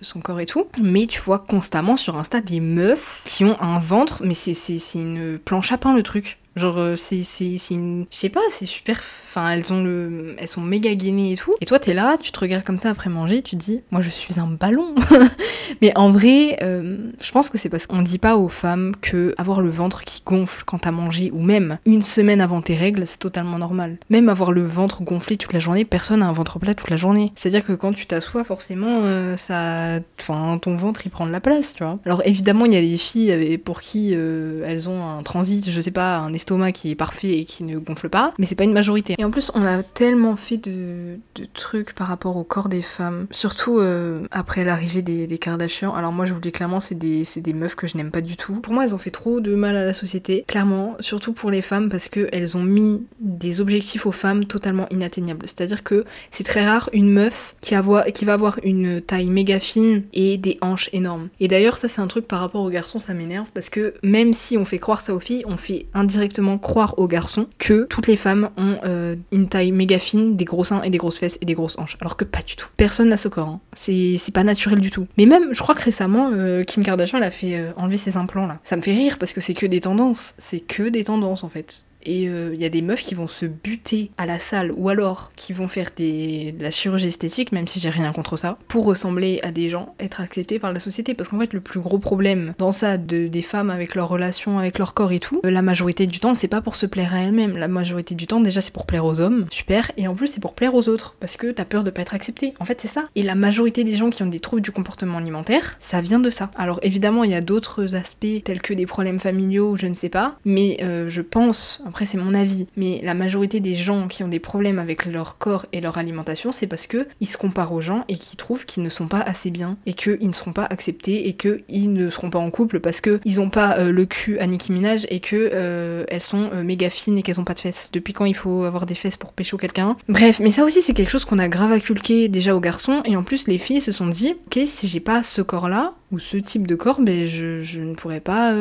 S1: son corps et tout. Mais tu vois constamment sur Insta des meufs qui ont un ventre, mais c'est une planche à pain le truc. Genre, euh, c'est, une. Je sais pas, c'est super. Enfin, elles ont le. Elles sont méga gainées et tout. Et toi, t'es là, tu te regardes comme ça après manger, tu te dis, moi, je suis un ballon. <laughs> Mais en vrai, euh, je pense que c'est parce qu'on dit pas aux femmes que avoir le ventre qui gonfle quand t'as mangé, ou même une semaine avant tes règles, c'est totalement normal. Même avoir le ventre gonflé toute la journée, personne a un ventre plat toute la journée. C'est-à-dire que quand tu t'assois, forcément, euh, ça. Enfin, ton ventre, il prend de la place, tu vois. Alors, évidemment, il y a des filles pour qui elles ont un transit, je sais pas, un estomac qui est parfait et qui ne gonfle pas, mais c'est pas une majorité. Et en plus, on a tellement fait de, trucs par rapport au corps des femmes, surtout euh, après l'arrivée des, des, Kardashians. Alors moi, je vous dis clairement, c'est des, meufs que je n'aime pas du tout. Pour moi, elles ont fait trop de mal à la société, clairement, surtout pour les femmes, parce qu'elles ont mis des objectifs aux femmes totalement inatteignables. C'est-à-dire que c'est très rare une meuf qui, qui va avoir une taille méga fine et des hanches énormes. Et d'ailleurs, ça c'est un truc par rapport aux garçons, ça m'énerve, parce que même si on fait croire ça aux filles, on fait indirectement croire aux garçons que toutes les femmes ont euh, une taille méga fine, des gros seins et des grosses fesses et des grosses hanches. Alors que pas du tout. Personne n'a ce corps. Hein. C'est pas naturel du tout. Mais même, je crois que récemment, euh, Kim Kardashian, elle a fait euh, enlever ses implants là. Ça me fait rire parce que c'est que des tendances. C'est que des tendances en fait et il euh, y a des meufs qui vont se buter à la salle ou alors qui vont faire des, de la chirurgie esthétique, même si j'ai rien contre ça, pour ressembler à des gens, être acceptés par la société. Parce qu'en fait, le plus gros problème dans ça de, des femmes avec leur relation avec leur corps et tout, la majorité du temps, c'est pas pour se plaire à elles-mêmes. La majorité du temps, déjà, c'est pour plaire aux hommes, super, et en plus, c'est pour plaire aux autres, parce que t'as peur de pas être accepté. En fait, c'est ça. Et la majorité des gens qui ont des troubles du comportement alimentaire, ça vient de ça. Alors évidemment, il y a d'autres aspects tels que des problèmes familiaux, je ne sais pas, mais euh, je pense, après c'est mon avis, mais la majorité des gens qui ont des problèmes avec leur corps et leur alimentation, c'est parce que ils se comparent aux gens et qu'ils trouvent qu'ils ne sont pas assez bien et qu'ils ne seront pas acceptés et qu'ils ne seront pas en couple parce que ils ont pas euh, le cul à Nicki Minaj et que euh, elles sont euh, méga fines et qu'elles ont pas de fesses. Depuis quand il faut avoir des fesses pour pécho quelqu'un? Bref, mais ça aussi c'est quelque chose qu'on a grave inculqué déjà aux garçons et en plus les filles se sont dit, ok si j'ai pas ce corps là ou ce type de corps, ben je, ne pourrais pas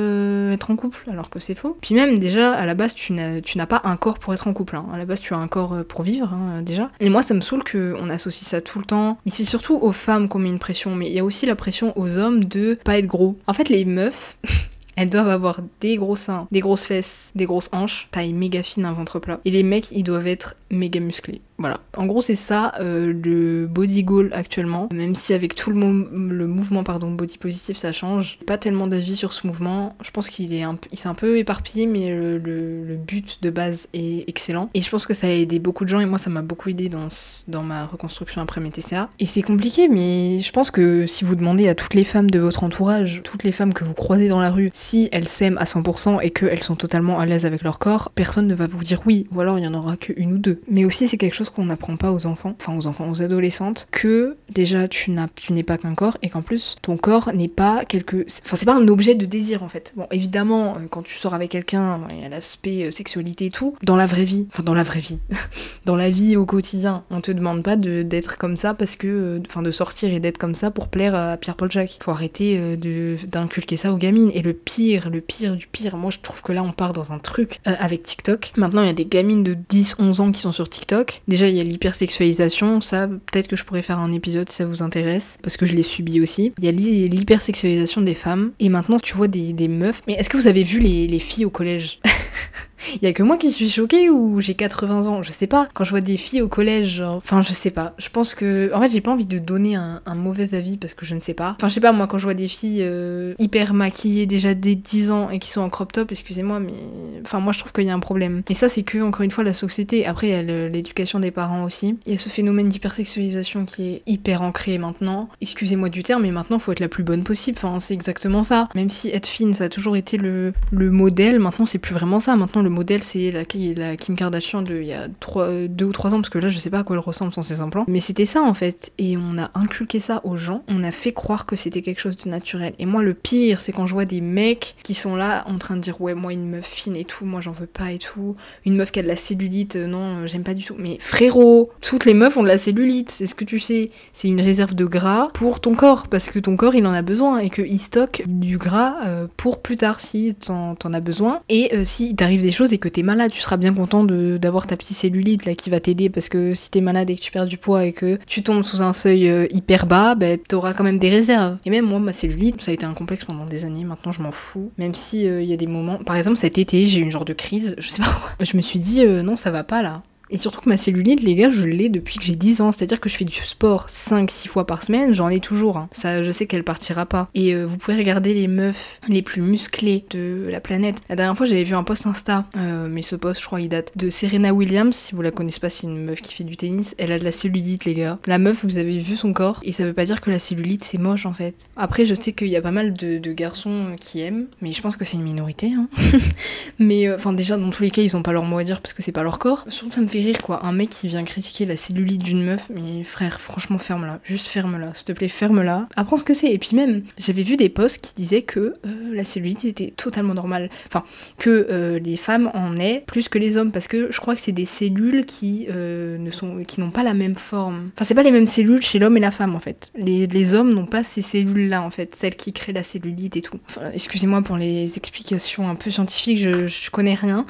S1: être en couple alors que c'est faux. Puis même déjà à la base tu n'as tu n'as pas un corps pour être en couple. Hein. À la base, tu as un corps euh, pour vivre, hein, déjà. Et moi, ça me saoule qu'on associe ça tout le temps. Mais c'est surtout aux femmes qu'on met une pression. Mais il y a aussi la pression aux hommes de pas être gros. En fait, les meufs. <laughs> Elles doivent avoir des gros seins, des grosses fesses, des grosses hanches, taille méga fine, un ventre plat. Et les mecs, ils doivent être méga musclés. Voilà. En gros, c'est ça euh, le body goal actuellement. Même si avec tout le, le mouvement pardon, body positif, ça change. Pas tellement d'avis sur ce mouvement. Je pense qu'il est un, s'est un peu éparpillé, mais le, le, but de base est excellent. Et je pense que ça a aidé beaucoup de gens et moi, ça m'a beaucoup aidé dans, dans ma reconstruction après mes TCA. Et c'est compliqué, mais je pense que si vous demandez à toutes les femmes de votre entourage, toutes les femmes que vous croisez dans la rue, si elles s'aiment à 100% et qu'elles sont totalement à l'aise avec leur corps, personne ne va vous dire oui. Ou alors il y en aura qu'une ou deux. Mais aussi, c'est quelque chose qu'on n'apprend pas aux enfants, enfin aux enfants, aux adolescentes, que déjà tu n'as, tu n'es pas qu'un corps et qu'en plus ton corps n'est pas quelque, enfin c'est pas un objet de désir en fait. Bon évidemment euh, quand tu sors avec quelqu'un, il y a l'aspect euh, sexualité et tout. Dans la vraie vie, enfin dans la vraie vie, <laughs> dans la vie au quotidien, on te demande pas de, d'être comme ça parce que, euh, enfin de sortir et d'être comme ça pour plaire à Pierre-Paul Jacques. Faut arrêter d'inculquer ça aux gamines. Et le pire, le pire du pire, moi je trouve que là on part dans un truc avec TikTok. Maintenant il y a des gamines de 10-11 ans qui sont sur TikTok. Déjà il y a l'hypersexualisation, ça, peut-être que je pourrais faire un épisode si ça vous intéresse, parce que je l'ai subi aussi. Il y a l'hypersexualisation des femmes, et maintenant tu vois des, meufs. Mais est-ce que vous avez vu les, les filles au collège? <laughs> Il y a que moi qui suis choquée ou j'ai 80 ans, je sais pas. Quand je vois des filles au collège, genre... enfin je sais pas. Je pense que, en fait, j'ai pas envie de donner un, mauvais avis parce que je ne sais pas. Enfin je sais pas, moi quand je vois des filles euh, hyper maquillées déjà dès 10 ans et qui sont en crop top, excusez-moi, mais enfin moi je trouve qu'il y a un problème. Et ça c'est que encore une fois la société. Après il y a l'éducation des parents aussi. Il y a ce phénomène d'hypersexualisation qui est hyper ancré maintenant. Excusez-moi du terme, mais maintenant faut être la plus bonne possible. Enfin c'est exactement ça. Même si être fine ça a toujours été le, le modèle, maintenant c'est plus vraiment ça. Maintenant le modèle c'est la, Kim Kardashian de il y a 3, 2 ou 3 ans, parce que là je sais pas à quoi elle ressemble sans ses implants. Mais c'était ça en fait. Et on a inculqué ça aux gens. On a fait croire que c'était quelque chose de naturel. Et moi le pire c'est quand je vois des mecs qui sont là en train de dire ouais moi une meuf fine et tout, moi j'en veux pas et tout. Une meuf qui a de la cellulite, euh, non euh, j'aime pas du tout. Mais frérot, toutes les meufs ont de la cellulite, c'est ce que tu sais. C'est une réserve de gras pour ton corps, parce que ton corps il en a besoin et qu'il stocke du gras euh, pour plus tard si t'en as besoin. Et si t'arrive des choses et que t'es malade, tu seras bien content d'avoir ta petite cellulite là qui va t'aider parce que si t'es malade et que tu perds du poids et que tu tombes sous un seuil euh, hyper bas, bah, t'auras quand même des réserves. Et même moi, ma cellulite, ça a été un complexe pendant des années. Maintenant, je m'en fous. Même si euh, il y a des moments, par exemple cet été, j'ai eu une genre de crise. Je sais pas pourquoi. <laughs> Je me suis dit euh, non, ça va pas là. Et surtout que ma cellulite, les gars, je l'ai depuis que j'ai 10 ans. C'est-à-dire que je fais du sport 5-6 fois par semaine, j'en ai toujours. Hein. Ça, je sais qu'elle partira pas. Et euh, vous pouvez regarder les meufs les plus musclées de la planète. La dernière fois, j'avais vu un post Insta, euh, mais ce post, je crois, il date de Serena Williams. Si vous la connaissez pas, c'est une meuf qui fait du tennis. Elle a de la cellulite, les gars. La meuf, vous avez vu son corps. Et ça veut pas dire que la cellulite, c'est moche, en fait. Après, je sais qu'il y a pas mal de, garçons qui aiment, mais je pense que c'est une minorité. Hein. <laughs> mais, euh, enfin, déjà, dans tous les cas, ils ont pas leur mot à dire parce que c'est pas leur corps. Surtout, ça me fait quoi. Un mec qui vient critiquer la cellulite d'une meuf, mais frère, franchement, ferme-la. Juste ferme-la. S'il te plaît, ferme-la. Apprends ce que c'est. Et puis même, j'avais vu des posts qui disaient que euh, la cellulite était totalement normale. Enfin, que euh, les femmes en aient plus que les hommes. Parce que je crois que c'est des cellules qui euh, qui n'ont pas la même forme. Enfin, c'est pas les mêmes cellules chez l'homme et la femme en fait. Les, les hommes n'ont pas ces cellules-là en fait, celles qui créent la cellulite et tout. Enfin, excusez-moi pour les explications un peu scientifiques, je, je connais rien.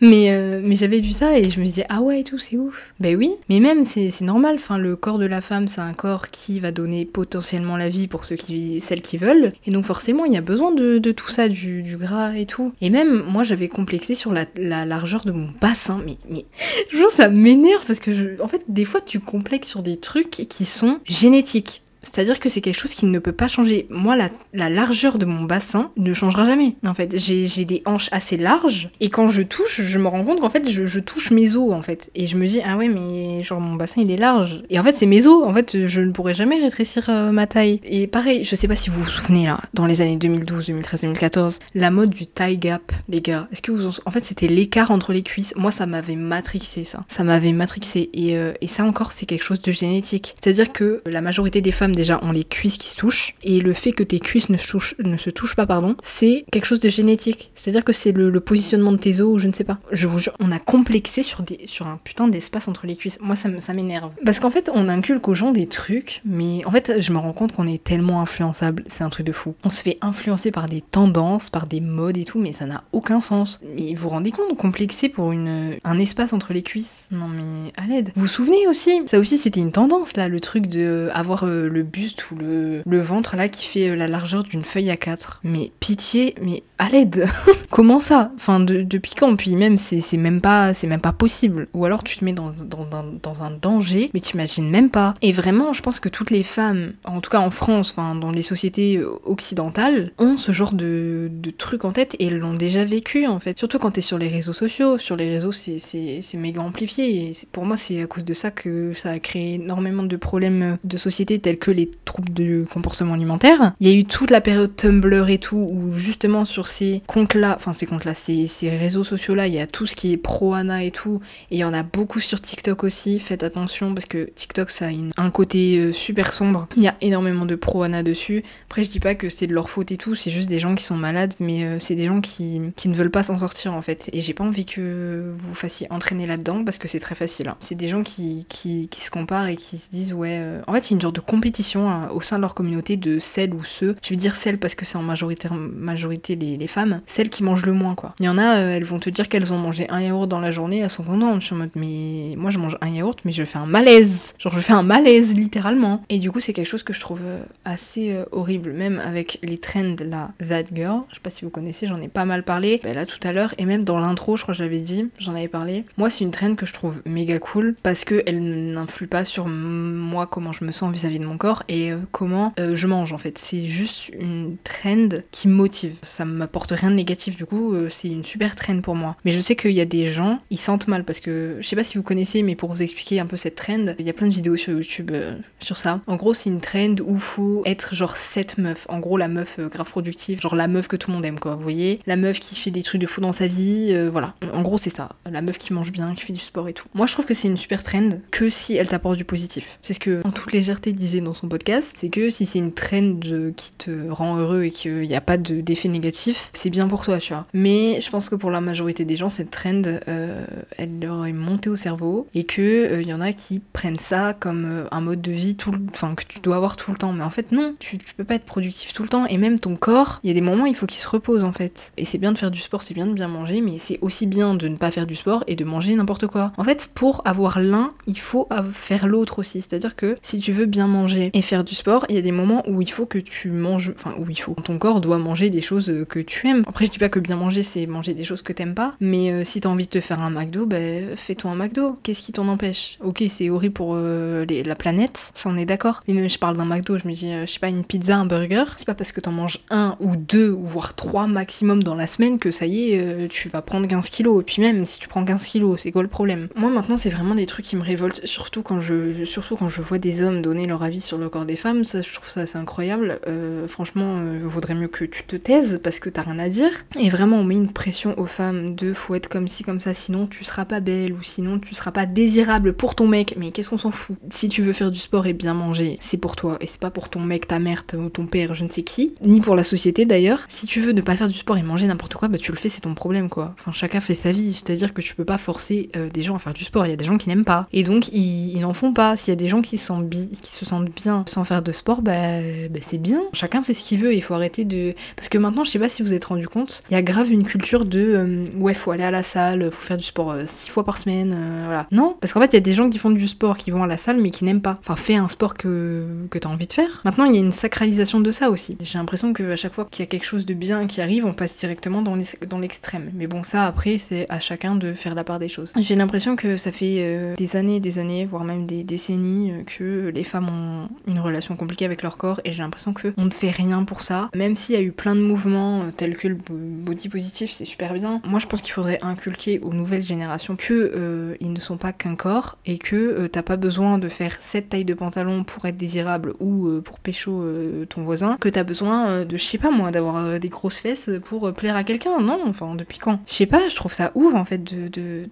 S1: Mais, mais j'avais vu ça et je me disais, ah ouais et tout, c'est ouf. Ben oui, mais même c'est normal, enfin le corps de la femme c'est un corps qui va donner potentiellement la vie pour celles qui veulent, et donc forcément il y a besoin de, tout ça, du, gras et tout. Et même moi j'avais complexé sur la, largeur de mon bassin, mais, mais je ça m'énerve parce que en fait des fois tu complexes sur des trucs qui sont génétiques. C'est-à-dire que c'est quelque chose qui ne peut pas changer. Moi, la, largeur de mon bassin ne changera jamais. En fait, j'ai des hanches assez larges et quand je touche, je me rends compte qu'en fait, je, touche mes os en fait. Et je me dis, ah ouais, mais genre mon bassin il est large. Et en fait, c'est mes os. En fait, je ne pourrais jamais rétrécir euh, ma taille. Et pareil, je sais pas si vous vous souvenez là, dans les années 2012, 2013, 2014, la mode du tie gap, les gars. Est-ce que vous en... En fait, c'était l'écart entre les cuisses? Moi, ça m'avait matrixé ça. Ça m'avait matrixé. Et, euh, et ça encore, c'est quelque chose de génétique. C'est-à-dire que la majorité des femmes déjà ont les cuisses qui se touchent. Et le fait que tes cuisses ne, ne se touchent pas, pardon, c'est quelque chose de génétique. C'est-à-dire que c'est le, positionnement de tes os ou je ne sais pas. Je vous jure, on a complexé sur, des, sur un putain d'espace entre les cuisses. Moi, ça, ça m'énerve. Parce qu'en fait, on inculque aux gens des trucs, mais en fait, je me rends compte qu'on est tellement influençable. C'est un truc de fou. On se fait influencer par des tendances, par des modes et tout, mais ça n'a aucun sens. Mais vous vous rendez compte, complexer pour une, un espace entre les cuisses? Non, mais à l'aide. Vous vous souvenez aussi? Ça aussi, c'était une tendance, là, le truc de avoir euh, le buste ou le, le ventre là qui fait euh, la largeur d'une feuille à 4. Mais pitié, mais à l'aide <laughs> Comment ça? Enfin, de, depuis quand? Puis même, c'est même, pas, même pas possible. Ou alors tu te mets dans, dans, dans, un danger, mais t'imagines même pas. Et vraiment, je pense que toutes les femmes, en tout cas en France, enfin, dans les sociétés euh, occidentales, ont ce genre de, de trucs en tête et l'ont déjà vécu en fait. Surtout quand t'es sur les réseaux sociaux. Sur les réseaux, c'est méga amplifié. Et pour moi, c'est à cause de ça que ça a créé énormément de problèmes de société tels que les troubles de comportement alimentaire. Il y a eu toute la période Tumblr et tout, où justement sur ces comptes-là, enfin ces comptes-là, ces, réseaux sociaux-là, il y a tout ce qui est pro-Ana et tout. Et il y en a beaucoup sur TikTok aussi. Faites attention parce que TikTok, ça a un côté euh, super sombre. Il y a énormément de pro-Ana dessus. Après, je dis pas que c'est de leur faute et tout, c'est juste des gens qui sont malades, mais euh, c'est des gens qui, qui ne veulent pas s'en sortir en fait. Et j'ai pas envie que vous fassiez entraîner là-dedans parce que c'est très facile. Hein. C'est des gens qui, qui, qui, se comparent et qui se disent, ouais, euh, en fait, il y a une genre de compétition hein, au sein de leur communauté de celles ou ceux, je vais dire celles parce que c'est en majorité, majorité les, femmes, celles qui mangent le moins quoi. Il y en a, elles vont te dire qu'elles ont mangé un yaourt dans la journée, elles sont contentes. Je suis en mode, mais moi je mange un yaourt, mais je fais un malaise. Genre je fais un malaise littéralement. Et du coup, c'est quelque chose que je trouve assez horrible, même avec les trends là, That Girl. Je sais pas si vous connaissez, j'en ai pas mal parlé bah, là tout à l'heure, et même dans l'intro, je crois que j'avais dit, j'en avais parlé. Moi, c'est une trend que je trouve méga cool parce qu'elle n'influe pas sur moi, comment je me sens vis-à-vis de mon corps et euh, comment euh, je mange en fait. C'est juste une trend qui me motive. Ça m'apporte rien de négatif, du coup, euh, c'est une super trend pour moi. Mais je sais qu'il y a des gens, ils sentent mal parce que je sais pas si vous connaissez, mais pour vous expliquer un peu cette trend, il y a plein de vidéos sur YouTube sur ça. En gros, c'est une trend où faut être genre cette meuf. En gros, la meuf grave productive, genre la meuf que tout le monde aime quoi. Vous voyez, la meuf qui fait des trucs de fou dans sa vie, voilà. En gros, c'est ça. La meuf qui mange bien, qui fait du sport et tout. Moi, je trouve que c'est une super trend que si elle t'apporte du positif. C'est ce que, en toute légèreté, disait dans son podcast, c'est que si c'est une trend qui te rend heureux et qu'il n'y a pas d'effet négatif, c'est bien pour toi, tu vois. Mais je pense que pour la majorité des gens, cette trend, euh, elle leur est montée au cerveau et que il euh, y en a qui prennent ça comme euh, un mode de vie tout, enfin que tu dois avoir tout le temps. Mais en fait, non, tu, tu peux pas être productif tout le temps et même ton corps, il y a des moments, il faut qu'il se repose en fait. Et c'est bien de faire du sport, c'est bien de bien manger, mais c'est aussi bien de ne pas faire du sport et de manger n'importe quoi. En fait, pour avoir l'un, il faut faire l'autre aussi. C'est-à-dire que si tu veux bien manger et faire du sport, il y a des moments où il faut que tu manges, enfin où il faut. Ton corps doit manger des choses que tu aimes. Après, je dis pas que bien manger, c'est manger des choses que t'aimes pas, mais euh, si t'as envie de te faire un McDo, ben fais-toi un McDo. Qu'est-ce qui t'en empêche? Ok, c'est horrible pour euh, la planète, ça on est d'accord. Mais même je parle d'un McDo, je me dis, euh, je sais pas, une pizza, un burger. C'est pas parce que t'en manges un ou deux voire trois maximum dans la semaine que ça y est, tu vas prendre 15 kilos. Et puis même si tu prends 15 kilos, c'est quoi le problème? Moi maintenant, c'est vraiment des trucs qui me révoltent, surtout quand je, surtout quand je vois des hommes donner leur avis sur le corps des femmes. Ça, je trouve ça assez incroyable. Euh, franchement, euh, vaudrait mieux que tu te taises parce que t'as rien à dire. Et vraiment, on met une pression aux femmes de faut être comme ci, comme ça, sinon tu seras pas belle ou sinon tu seras pas désirable pour ton mec. Mais qu'est-ce qu'on s'en fout? Si tu veux faire du sport et bien manger, c'est pour toi et c'est pas pour ton mec, ta mère ou ton père, je ne sais qui, ni pour la société d'ailleurs. Si tu veux ne pas faire du sport et manger n'importe quoi, bah tu le fais, c'est ton problème quoi. Enfin, chacun fait sa vie, c'est-à-dire que tu peux pas forcer euh, des gens à faire du sport. Il y a des gens qui n'aiment pas et donc ils, n'en font pas. S'il y a des gens qui se sentent bien sans faire de sport, bah, bah c'est bien. Chacun fait ce qu'il veut. Il faut arrêter de parce que maintenant, je sais pas si vous êtes rendu compte, il y a grave une culture de euh, ouais, faut aller à la salle, faut faire du sport euh, six fois par semaine, voilà. Non, parce qu'en fait, il y a des gens qui font du sport, qui vont à la salle, mais qui n'aiment pas. Enfin, fais un sport que que t'as envie de faire. Maintenant, il y a une sacralisation de ça aussi. J'ai l'impression qu'à chaque fois qu'il y a quelque chose de bien qui arrive, on passe directement dans l'extrême. Mais bon, ça après, c'est à chacun de faire la part des choses. J'ai l'impression que ça fait euh, des années, des années, voire même des décennies, euh, que les femmes ont une relation compliquée avec leur corps et j'ai l'impression que on ne fait rien pour ça. Même s'il y a eu plein de mouvements euh, tels que le body positif, c'est super bien. Moi, je pense qu'il faudrait inculquer aux nouvelles générations que ils ne sont pas qu'un corps et que t'as pas besoin de faire cette taille de pantalon pour être désirable ou pour pécho ton voisin, que t'as besoin de, je sais pas moi, d'avoir des grosses fesses pour plaire à quelqu'un. Non, enfin, depuis quand? Je sais pas, je trouve ça ouf en fait de,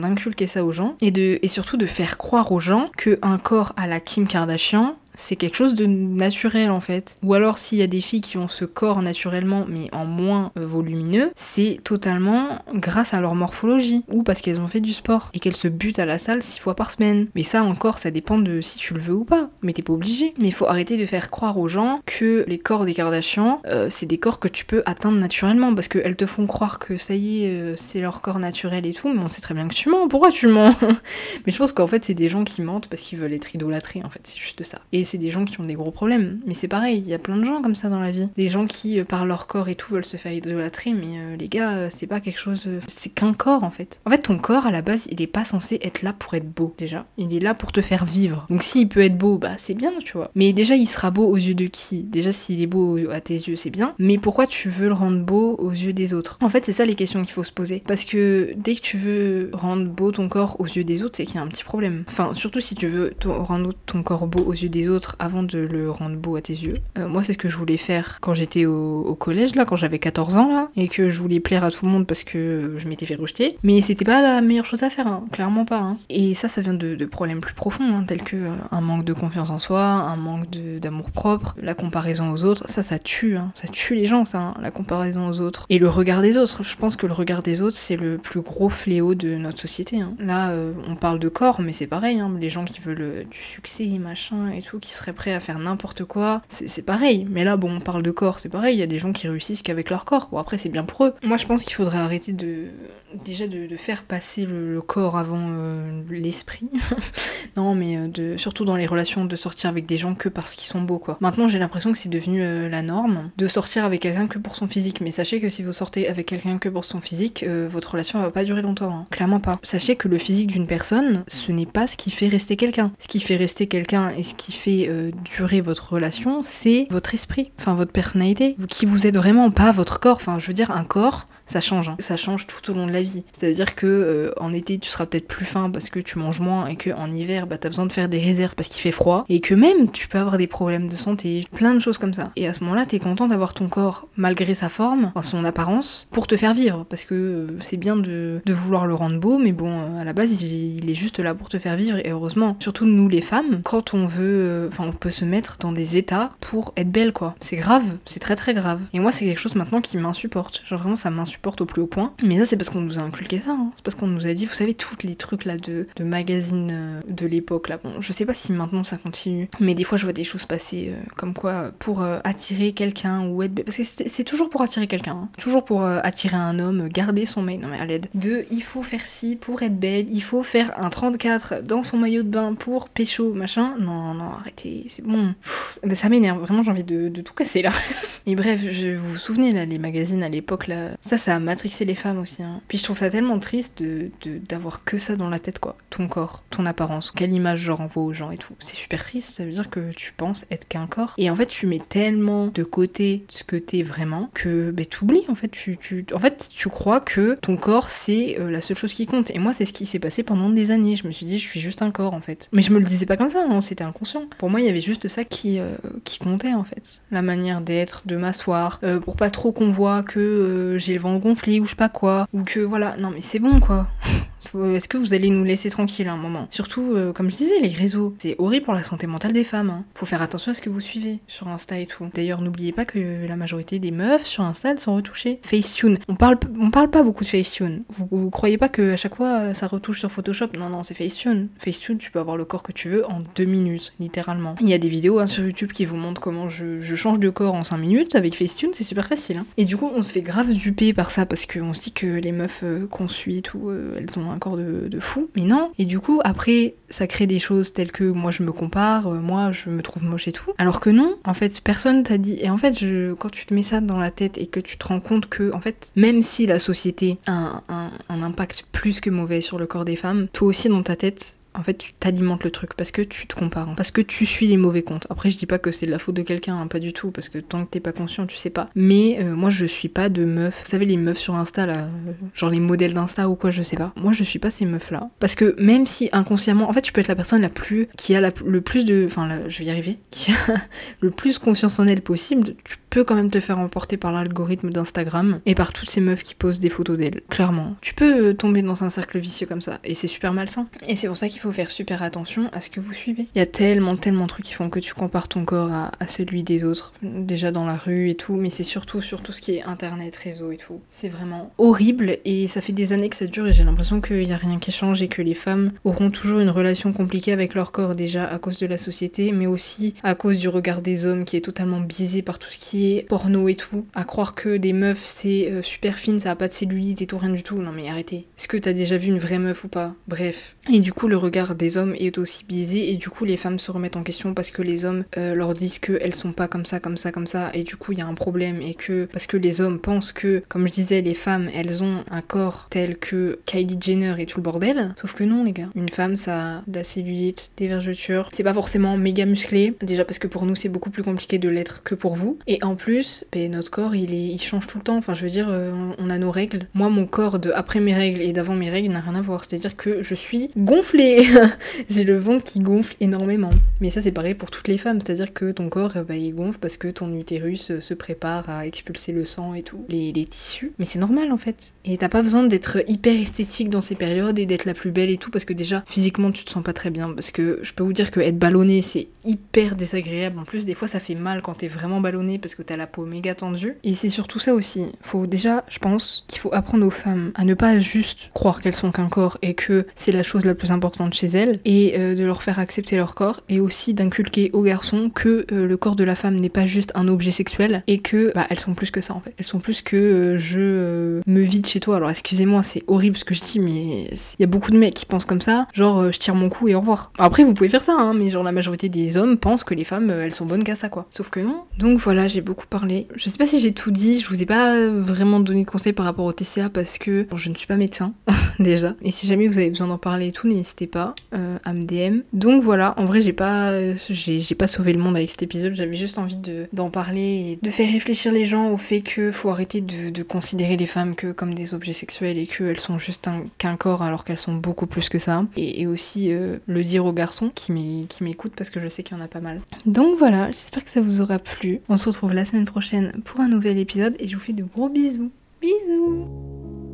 S1: d'inculquer ça aux gens et, surtout de faire croire aux gens qu'un corps à la Kim Kardashian, patients c'est quelque chose de naturel en fait. Ou alors s'il y a des filles qui ont ce corps naturellement mais en moins euh, volumineux, c'est totalement grâce à leur morphologie ou parce qu'elles ont fait du sport et qu'elles se butent à la salle six fois par semaine. Mais ça encore, ça dépend de si tu le veux ou pas. Mais t'es pas obligé. Mais il faut arrêter de faire croire aux gens que les corps des Kardashians, euh, c'est des corps que tu peux atteindre naturellement parce qu'elles te font croire que ça y est, euh, c'est leur corps naturel et tout. Mais on sait très bien que tu mens. Pourquoi tu mens? <laughs> Mais je pense qu'en fait c'est des gens qui mentent parce qu'ils veulent être idolâtrés en fait. C'est juste ça. C'est des gens qui ont des gros problèmes. Mais c'est pareil, il y a plein de gens comme ça dans la vie. Des gens qui, euh, par leur corps et tout, veulent se faire idolâtrer, mais euh, les gars, euh, c'est pas quelque chose. c'est qu'un corps en fait. En fait, ton corps, à la base, il est pas censé être là pour être beau, déjà. Il est là pour te faire vivre. Donc s'il peut être beau, bah c'est bien, tu vois. Mais déjà, il sera beau aux yeux de qui? Déjà, s'il est beau à tes yeux, c'est bien. Mais pourquoi tu veux le rendre beau aux yeux des autres? En fait, c'est ça les questions qu'il faut se poser. Parce que dès que tu veux rendre beau ton corps aux yeux des autres, c'est qu'il y a un petit problème. Enfin, surtout si tu veux rendre ton corps beau aux yeux des autres avant de le rendre beau à tes yeux. Euh, moi, c'est ce que je voulais faire quand j'étais au, collège, là, quand j'avais 14 ans, là, et que je voulais plaire à tout le monde parce que je m'étais fait rejeter. Mais c'était pas la meilleure chose à faire, hein, clairement pas. Hein. Et ça, ça vient de, problèmes plus profonds, hein, tels que euh, un manque de confiance en soi, un manque d'amour propre, la comparaison aux autres. Ça, ça tue, ça tue les gens, ça, la comparaison aux autres. Et le regard des autres. Je pense que le regard des autres, c'est le plus gros fléau de notre société. Là, euh, on parle de corps, mais c'est pareil, les gens qui veulent du succès, machin et tout, qui seraient prêts à faire n'importe quoi. C'est pareil. Mais là, bon, on parle de corps, c'est pareil. Il y a des gens qui réussissent qu'avec leur corps. Bon, après, c'est bien pour eux. Moi, je pense qu'il faudrait arrêter de. Déjà, de, faire passer le, corps avant euh, l'esprit. <laughs> non, mais euh, de, surtout dans les relations, de sortir avec des gens que parce qu'ils sont beaux, quoi. Maintenant, j'ai l'impression que c'est devenu euh, la norme de sortir avec quelqu'un que pour son physique. Mais sachez que si vous sortez avec quelqu'un que pour son physique, votre relation va pas durer longtemps. Hein. Clairement pas. Sachez que le physique d'une personne, ce n'est pas ce qui fait rester quelqu'un. Ce qui fait rester quelqu'un et ce qui fait durer votre relation, c'est votre esprit, enfin votre personnalité, qui vous êtes vraiment pas votre corps. Enfin, je veux dire, un corps, ça change. Hein. Ça change tout au long de la vie. C'est-à-dire que euh, en été, tu seras peut-être plus fin parce que tu manges moins et que en hiver, bah, t'as besoin de faire des réserves parce qu'il fait froid et que même tu peux avoir des problèmes de santé, plein de choses comme ça. Et à ce moment-là, t'es content d'avoir ton corps malgré sa forme, enfin son apparence, pour te faire vivre parce que euh, c'est bien de, vouloir le rendre beau, mais bon, euh, à la base, il, est juste là pour te faire vivre et heureusement. Surtout nous les femmes, quand on veut, enfin, on peut se mettre dans des états pour être belle quoi. C'est grave, c'est très très grave. Et moi, c'est quelque chose maintenant qui m'insupporte. Genre vraiment, ça m'insupporte porte au plus haut point. Mais ça, c'est parce qu'on nous a inculqué ça. Hein. C'est parce qu'on nous a dit, vous savez, tous les trucs là de, de magazines euh, de l'époque là. Bon, je sais pas si maintenant ça continue, mais des fois je vois des choses passer euh, comme quoi pour euh, attirer quelqu'un ou être. Parce que c'est toujours pour attirer quelqu'un. Hein. Toujours pour attirer un homme, garder son mec. Non mais à l'aide. De, il faut faire ci pour être belle, il faut faire un 34 dans son maillot de bain pour pécho, machin. Non, non, arrêtez, c'est bon. ça m'énerve, vraiment j'ai envie de, de, tout casser là. <laughs> Et bref, je, vous vous souvenez là, les magazines à l'époque là, ça, ça a matrixé les femmes aussi. Hein. Je trouve ça tellement triste de, d'avoir que ça dans la tête, quoi. Ton corps, ton apparence, quelle image je renvoie aux gens et tout. C'est super triste, ça veut dire que tu penses être qu'un corps. Et en fait, tu mets tellement de côté ce que t'es vraiment que bah, t'oublies, en fait. Tu, tu, en fait, tu crois que ton corps, c'est euh, la seule chose qui compte. Et moi, c'est ce qui s'est passé pendant des années. Je me suis dit, je suis juste un corps, en fait. Mais je me le disais pas comme ça, non, c'était inconscient. Pour moi, il y avait juste ça qui, euh, qui comptait, en fait. La manière d'être, de m'asseoir, euh, pour pas trop qu'on voit que j'ai le vent gonflé ou je sais pas quoi, ou que voilà, non mais c'est bon quoi. Est-ce que vous allez nous laisser tranquille un moment? Surtout, euh, comme je disais, les réseaux, c'est horrible pour la santé mentale des femmes. Hein. Faut faire attention à ce que vous suivez sur Insta et tout. D'ailleurs, n'oubliez pas que la majorité des meufs sur Insta, elles sont retouchées. Facetune, on parle, on parle pas beaucoup de Facetune. Vous, vous croyez pas que à chaque fois euh, ça retouche sur Photoshop? Non, non, c'est Facetune. Facetune, tu peux avoir le corps que tu veux en deux minutes, littéralement. Il y a des vidéos hein, sur YouTube qui vous montrent comment je, change de corps en cinq minutes avec Facetune, c'est super facile. Hein. Et du coup, on se fait grave duper par ça parce qu'on se dit que les meufs euh, qu'on suit et tout, elles ont un corps de, fou. Mais non. Et du coup, après, ça crée des choses telles que moi je me compare, euh, moi je me trouve moche et tout. Alors que non, en fait, personne t'a dit. Et en fait, je, quand tu te mets ça dans la tête et que tu te rends compte que, en fait, même si la société a un, un impact plus que mauvais sur le corps des femmes, toi aussi dans ta tête, en fait, tu t'alimentes le truc parce que tu te compares, parce que tu suis les mauvais comptes. Après, je dis pas que c'est de la faute de quelqu'un, hein, pas du tout, parce que tant que t'es pas conscient, tu sais pas. Mais euh, moi, je suis pas de meuf. Vous savez, les meufs sur Insta, là, euh, genre les modèles d'Insta ou quoi, je sais pas. Moi, je suis pas ces meufs-là. Parce que même si inconsciemment, en fait, tu peux être la personne la plus. qui a le plus de. Enfin, je vais y arriver. Qui a <laughs> le plus confiance en elle possible, peux quand même te faire emporter par l'algorithme d'Instagram et par toutes ces meufs qui posent des photos d'elle, clairement. Tu peux euh, tomber dans un cercle vicieux comme ça, et c'est super malsain. Et c'est pour ça qu'il faut faire super attention à ce que vous suivez. Il y a tellement, tellement de trucs qui font que tu compares ton corps à, celui des autres, déjà dans la rue et tout, mais c'est surtout sur tout ce qui est internet, réseau et tout. C'est vraiment horrible, et ça fait des années que ça dure, et j'ai l'impression qu'il n'y a rien qui change, et que les femmes auront toujours une relation compliquée avec leur corps, déjà à cause de la société, mais aussi à cause du regard des hommes qui est totalement biaisé par tout ce qui porno et tout, à croire que des meufs c'est euh, super fine, ça a pas de cellulite et tout, rien du tout. Non mais arrêtez. Est-ce que t'as déjà vu une vraie meuf ou pas? Bref. Et du coup, le regard des hommes est aussi biaisé et du coup, les femmes se remettent en question parce que les hommes euh, leur disent qu'elles sont pas comme ça, comme ça, comme ça, et du coup, il y a un problème et que parce que les hommes pensent que, comme je disais, les femmes elles ont un corps tel que Kylie Jenner et tout le bordel. Sauf que non, les gars. Une femme, ça a de la cellulite, des vergetures. C'est pas forcément méga musclé. Déjà parce que pour nous, c'est beaucoup plus compliqué de l'être que pour vous. Et en plus, ben, notre corps, il, est, il change tout le temps. Enfin, je veux dire, euh, on a nos règles. Moi, mon corps de après mes règles et d'avant mes règles n'a rien à voir. C'est-à-dire que je suis gonflée. <laughs> J'ai le ventre qui gonfle énormément. Mais ça, c'est pareil pour toutes les femmes. C'est-à-dire que ton corps, bah, il gonfle parce que ton utérus euh, se prépare à expulser le sang et tout, les, les tissus. Mais c'est normal en fait. Et t'as pas besoin d'être hyper esthétique dans ces périodes et d'être la plus belle et tout parce que déjà, physiquement, tu te sens pas très bien. Parce que je peux vous dire que être ballonné, c'est hyper désagréable. En plus, des fois, ça fait mal quand t'es vraiment ballonné parce que t'as la peau méga tendue. Et c'est surtout ça aussi. Faut déjà, je pense, qu'il faut apprendre aux femmes à ne pas juste croire qu'elles sont qu'un corps et que c'est la chose la plus importante chez elles, et euh, de leur faire accepter leur corps, et aussi d'inculquer aux garçons que euh, le corps de la femme n'est pas juste un objet sexuel et que bah, elles sont plus que ça en fait. Elles sont plus que euh, je me vide chez toi. Alors excusez-moi, c'est horrible ce que je dis, mais il y a beaucoup de mecs qui pensent comme ça, genre je tire mon cou et au revoir. Après vous pouvez faire ça, hein, mais genre la majorité des hommes pensent que les femmes elles sont bonnes qu'à ça quoi. Sauf que non. Donc voilà, j'ai beaucoup parlé. Je sais pas si j'ai tout dit, je vous ai pas vraiment donné de conseils par rapport au TCA parce que je ne suis pas médecin <laughs> déjà. Et si jamais vous avez besoin d'en parler et tout, n'hésitez pas euh, à me DM. Donc voilà, en vrai j'ai pas j'ai pas sauvé le monde avec cet épisode, j'avais juste envie d'en parler et de faire réfléchir les gens au fait que faut arrêter de, considérer les femmes que comme des objets sexuels et qu'elles sont juste qu'un corps alors qu'elles sont beaucoup plus que ça. Et, aussi euh, le dire aux garçons qui m'écoutent parce que je sais qu'il y en a pas mal. Donc voilà, j'espère que ça vous aura plu. On se retrouve la semaine prochaine pour un nouvel épisode et je vous fais de gros bisous. Bisous